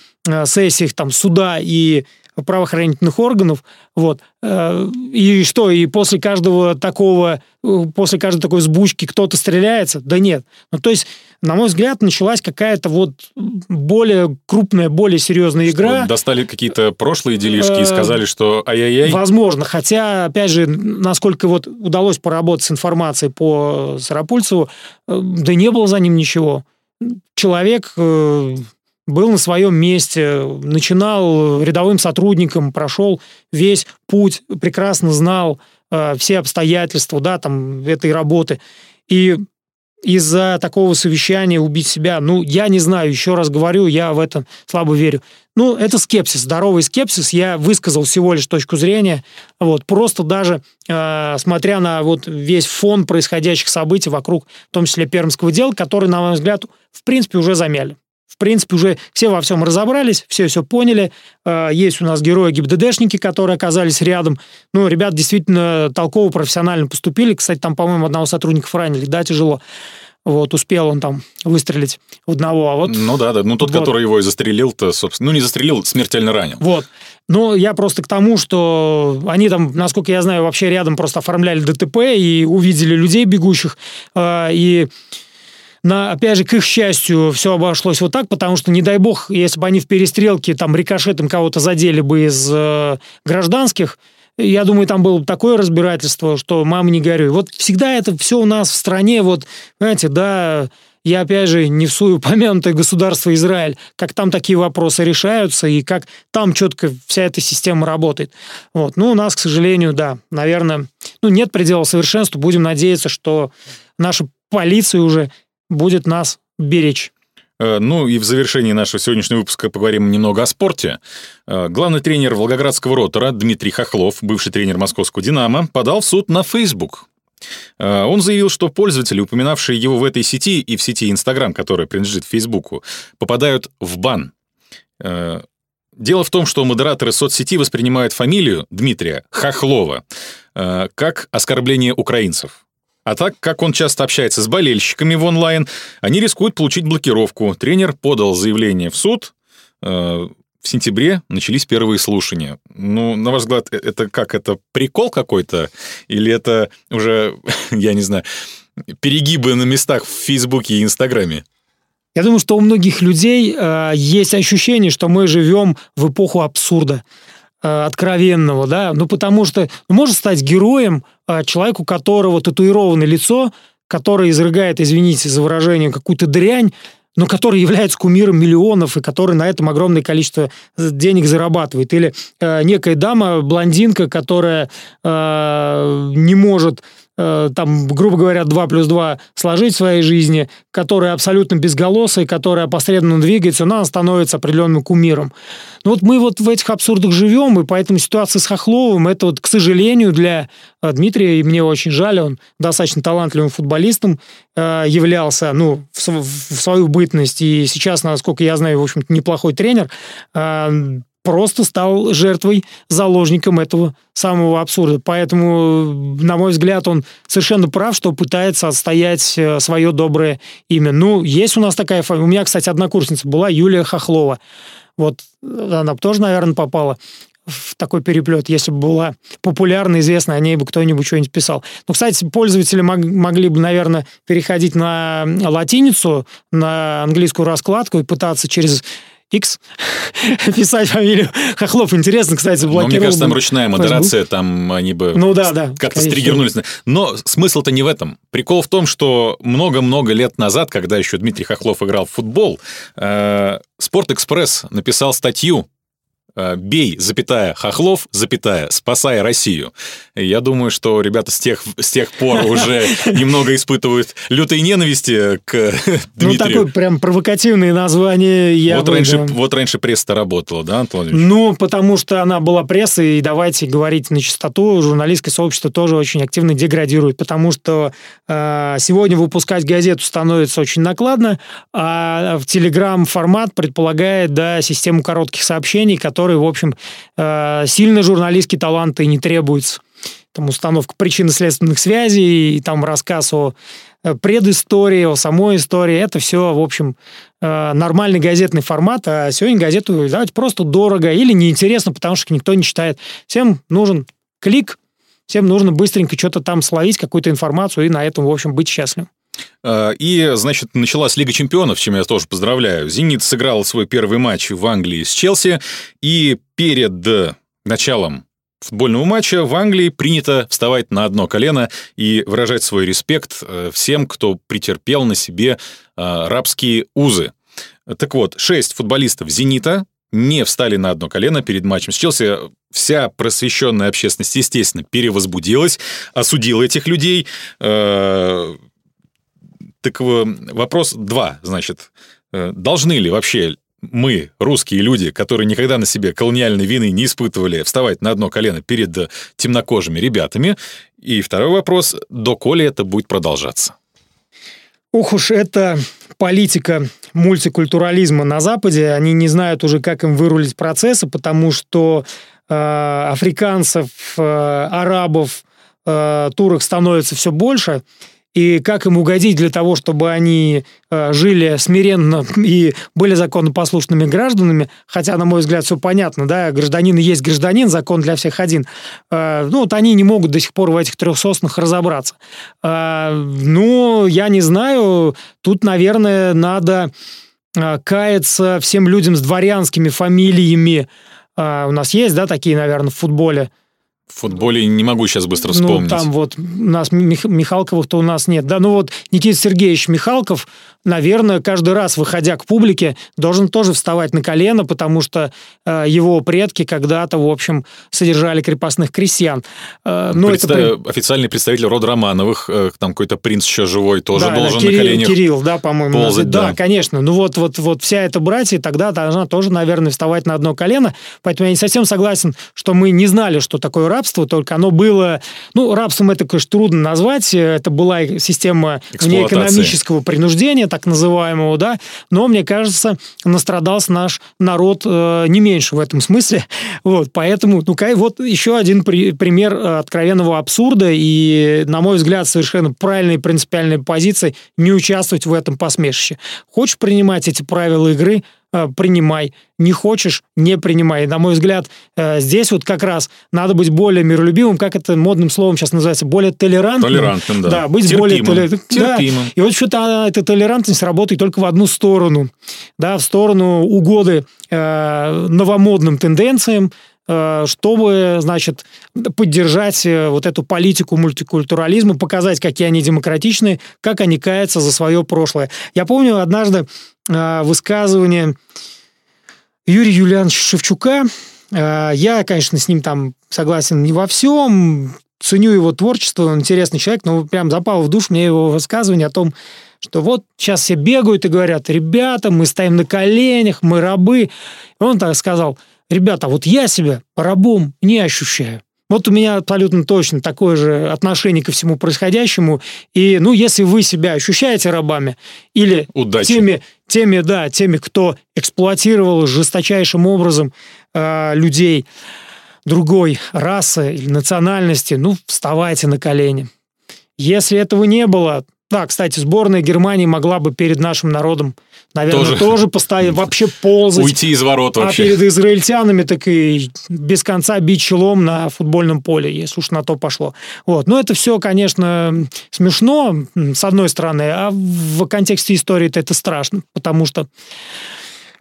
сессиях там, суда и правоохранительных органов, вот, и что, и после каждого такого, после каждой такой сбучки кто-то стреляется? Да нет. Ну, то есть на мой взгляд, началась какая-то вот более крупная, более серьезная что, игра. Достали какие-то прошлые делишки и э, сказали, что ай-яй-яй? Возможно. Хотя, опять же, насколько вот удалось поработать с информацией по Сарапульцеву, э, да не было за ним ничего. Человек э, был на своем месте, начинал рядовым сотрудником, прошел весь путь, прекрасно знал все обстоятельства, да, там, этой работы. И из-за такого совещания убить себя. Ну, я не знаю, еще раз говорю, я в это слабо верю. Ну, это скепсис, здоровый скепсис. Я высказал всего лишь точку зрения. Вот, просто даже э, смотря на вот весь фон происходящих событий вокруг, в том числе пермского дела, который, на мой взгляд, в принципе, уже замяли. В принципе, уже все во всем разобрались, все все поняли. Э, есть у нас герои ГИБДДшники, которые оказались рядом. Ну, ребят действительно толково, профессионально поступили. Кстати, там, по-моему, одного сотрудника ранили, да, тяжело. Вот, успел он там выстрелить в одного. А вот, ну да, да. Ну тот, вот. который его и застрелил-то, собственно, ну не застрелил, смертельно ранил. Вот. Но я просто к тому, что они там, насколько я знаю, вообще рядом просто оформляли ДТП и увидели людей бегущих. Э, и на, опять же, к их счастью, все обошлось вот так, потому что, не дай бог, если бы они в перестрелке там рикошетом кого-то задели бы из э, гражданских, я думаю, там было такое разбирательство, что мама не горюй. Вот всегда это все у нас в стране, вот, знаете, да, я, опять же, не всую упомянутое государство Израиль, как там такие вопросы решаются и как там четко вся эта система работает. Вот. Ну, у нас, к сожалению, да, наверное, ну, нет предела совершенству. Будем надеяться, что наша полиция уже будет нас беречь. Э, ну и в завершении нашего сегодняшнего выпуска поговорим немного о спорте. Э, главный тренер Волгоградского ротора Дмитрий Хохлов, бывший тренер московского «Динамо», подал в суд на Facebook. Э, он заявил, что пользователи, упоминавшие его в этой сети и в сети Instagram, которая принадлежит Фейсбуку, попадают в бан. Дело в том, что модераторы соцсети воспринимают фамилию Дмитрия Хохлова как оскорбление украинцев. А так как он часто общается с болельщиками в онлайн, они рискуют получить блокировку. Тренер подал заявление в суд. Э, в сентябре начались первые слушания. Ну, на ваш взгляд, э, это как? Это прикол какой-то? Или это уже, я не знаю, перегибы на местах в Фейсбуке и Инстаграме? Я думаю, что у многих людей э, есть ощущение, что мы живем в эпоху абсурда. Э, откровенного, да, ну потому что ну, может стать героем э, человеку, у которого татуированное лицо, который изрыгает, извините за выражение, какую-то дрянь, но который является кумиром миллионов и который на этом огромное количество денег зарабатывает. Или э, некая дама, блондинка, которая э, не может там, грубо говоря, 2 плюс 2 сложить в своей жизни, которая абсолютно безголосая, которая посредственно двигается, она становится определенным кумиром. Но вот мы вот в этих абсурдах живем, и поэтому ситуация с Хохловым, это вот, к сожалению, для э, Дмитрия, и мне очень жаль, он достаточно талантливым футболистом э, являлся, ну, в, в свою бытность, и сейчас, насколько я знаю, в общем-то, неплохой тренер, просто стал жертвой, заложником этого самого абсурда. Поэтому, на мой взгляд, он совершенно прав, что пытается отстоять э, свое доброе имя. Ну, есть у нас такая фамилия. У меня, кстати, однокурсница была Юлия Хохлова. Вот она тоже, наверное, попала в такой переплет, если бы была популярна, известна, о ней бы кто-нибудь что-нибудь писал. Ну, кстати, пользователи мог, могли бы, наверное, переходить на латиницу, на английскую раскладку и пытаться через X писать фамилию Хохлов. Интересно, кстати, блокировал. Но мне кажется, там ручная модерация, Facebook. там они бы ну, да, да, как-то стригернулись. Но смысл-то не в этом. Прикол в том, что много-много лет назад, когда еще Дмитрий Хохлов играл в футбол, э, Спорт-экспресс написал статью бей, запятая, Хохлов, запятая, спасай Россию. Я думаю, что ребята с тех, с тех пор уже немного испытывают лютой ненависти к Дмитрию. Ну, такое прям провокативное название. Я вот, раньше, вот раньше пресса работала, да, Антон Ну, потому что она была прессой, и давайте говорить на чистоту, журналистское сообщество тоже очень активно деградирует, потому что э, сегодня выпускать газету становится очень накладно, а в Телеграм-формат предполагает, да, систему коротких сообщений, которые которой, в общем, э, сильно журналистские таланты не требуются. Там установка причинно-следственных связей, и там рассказ о э, предыстории, о самой истории. Это все, в общем, э, нормальный газетный формат. А сегодня газету давать просто дорого или неинтересно, потому что никто не читает. Всем нужен клик, всем нужно быстренько что-то там словить, какую-то информацию, и на этом, в общем, быть счастливым. А, и, значит, началась Лига чемпионов, чем я тоже поздравляю. «Зенит» сыграл свой первый матч в Англии с Челси, и перед началом футбольного матча в Англии принято вставать на одно колено и выражать свой респект э, всем, кто претерпел на себе э, рабские узы. Так вот, шесть футболистов «Зенита» не встали на одно колено перед матчем с Челси. Вся просвещенная общественность, естественно, перевозбудилась, осудила этих людей. Э, так вопрос два, значит, э, должны ли вообще мы, русские люди, которые никогда на себе колониальной вины не испытывали, вставать на одно колено перед темнокожими ребятами? И второй вопрос, доколе это будет продолжаться? Ух уж это политика мультикультурализма на Западе. Они не знают уже, как им вырулить процессы, потому что э, африканцев, э, арабов, э, турок становится все больше и как им угодить для того, чтобы они э, жили смиренно и были законопослушными гражданами, хотя, на мой взгляд, все понятно, да, гражданин есть гражданин, закон для всех один. Э, ну, вот они не могут до сих пор в этих трех соснах разобраться. Э, ну, я не знаю, тут, наверное, надо каяться всем людям с дворянскими фамилиями. У нас есть, да, такие, наверное, в футболе – в футболе не могу сейчас быстро ну, вспомнить. Ну, там вот у нас Мих- Михалковых-то у нас нет. Да, ну вот Никита Сергеевич Михалков, наверное, каждый раз, выходя к публике, должен тоже вставать на колено, потому что э, его предки когда-то, в общем, содержали крепостных крестьян. Э, но Представ... это... Официальный представитель рода Романовых, э, там какой-то принц еще живой, тоже да, должен да, Кирилл, на коленях Кирилл, да, по-моему. Ползать, да. да, конечно. Ну вот, вот, вот вся эта братья тогда должна тоже, наверное, вставать на одно колено. Поэтому я не совсем согласен, что мы не знали, что такое рабство, только оно было... Ну, рабством это, конечно, трудно назвать. Это была система внеэкономического принуждения, так называемого, да. Но, мне кажется, настрадался наш народ э, не меньше в этом смысле. Вот, поэтому, ну, вот еще один при, пример откровенного абсурда и, на мой взгляд, совершенно правильной принципиальной позиции не участвовать в этом посмешище. Хочешь принимать эти правила игры, Э, принимай. Не хочешь, не принимай. На мой взгляд, э, здесь вот как раз надо быть более миролюбивым, как это модным словом сейчас называется, более толерантным. Толерантным, да. Да, быть Терпимым. более толерантным. Терпимым. Да. И вот что-то эта толерантность работает только в одну сторону. Да, в сторону угоды э, новомодным тенденциям, Э, чтобы, значит, поддержать э, вот эту политику мультикультурализма, показать, какие они демократичные, как они каются за свое прошлое. Я помню однажды э, высказывание Юрия Юлиановича Шевчука. Я, конечно, с ним там согласен не во всем, ценю его творчество, он интересный человек, но прям запал в душ мне его высказывание о том, что вот сейчас все бегают и говорят, ребята, мы стоим на коленях, мы рабы. Он так сказал – ребята, вот я себя рабом не ощущаю. Вот у меня абсолютно точно такое же отношение ко всему происходящему. И, ну, если вы себя ощущаете рабами или Удачи. теми, теми, да, теми, кто эксплуатировал жесточайшим образом э, людей другой расы или национальности, ну, вставайте на колени. Если этого не было, да, кстати, сборная Германии могла бы перед нашим народом, наверное, тоже, тоже постоять, вообще ползать. Уйти из ворот вообще. А перед израильтянами так и без конца бить челом на футбольном поле, если уж на то пошло. Вот. Но это все, конечно, смешно, с одной стороны, а в контексте истории это страшно, потому что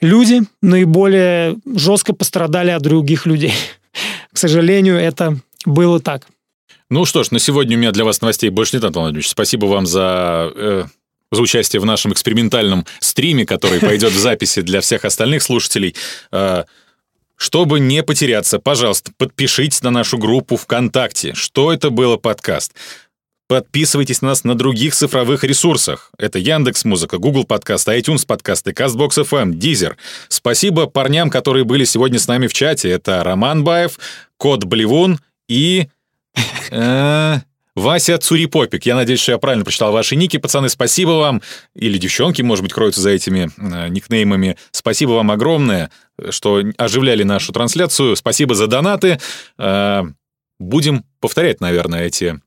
люди наиболее жестко пострадали от других людей. К сожалению, это было так. Ну что ж, на сегодня у меня для вас новостей больше нет, Антон Владимирович. Спасибо вам за, э, за участие в нашем экспериментальном стриме, который пойдет в записи для всех остальных слушателей. Э, чтобы не потеряться, пожалуйста, подпишитесь на нашу группу ВКонтакте. Что это было подкаст? Подписывайтесь на нас на других цифровых ресурсах. Это Яндекс Музыка, Google Подкаст, iTunes подкасты, CastBox FM, Deezer. Спасибо парням, которые были сегодня с нами в чате. Это Роман Баев, Кот Блевун и Э, Вася Цурипопик. Я надеюсь, что я правильно прочитал ваши ники, пацаны. Спасибо вам. Или девчонки, может быть, кроются за этими э, никнеймами. Спасибо вам огромное, что оживляли нашу трансляцию. Спасибо за донаты. Э, будем повторять, наверное, эти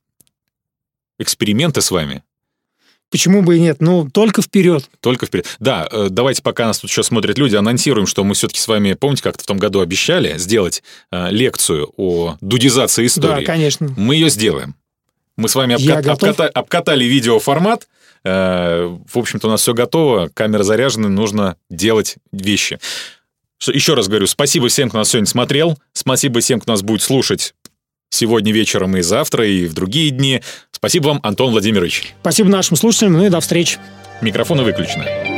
эксперименты с вами. Почему бы и нет? Ну, только вперед. Только вперед. Да, э, давайте, пока нас тут еще смотрят люди, анонсируем, что мы все-таки с вами, помните, как-то в том году обещали сделать э, лекцию о дудизации истории? Да, конечно. Мы ее сделаем. Мы с вами обкат, обката, обкатали видеоформат. Э, в общем-то, у нас все готово. Камера заряжена, нужно делать вещи. Еще раз говорю, спасибо всем, кто нас сегодня смотрел. Спасибо всем, кто нас будет слушать сегодня вечером и завтра, и в другие дни. Спасибо вам, Антон Владимирович. Спасибо нашим слушателям, ну и до встречи. Микрофоны выключены.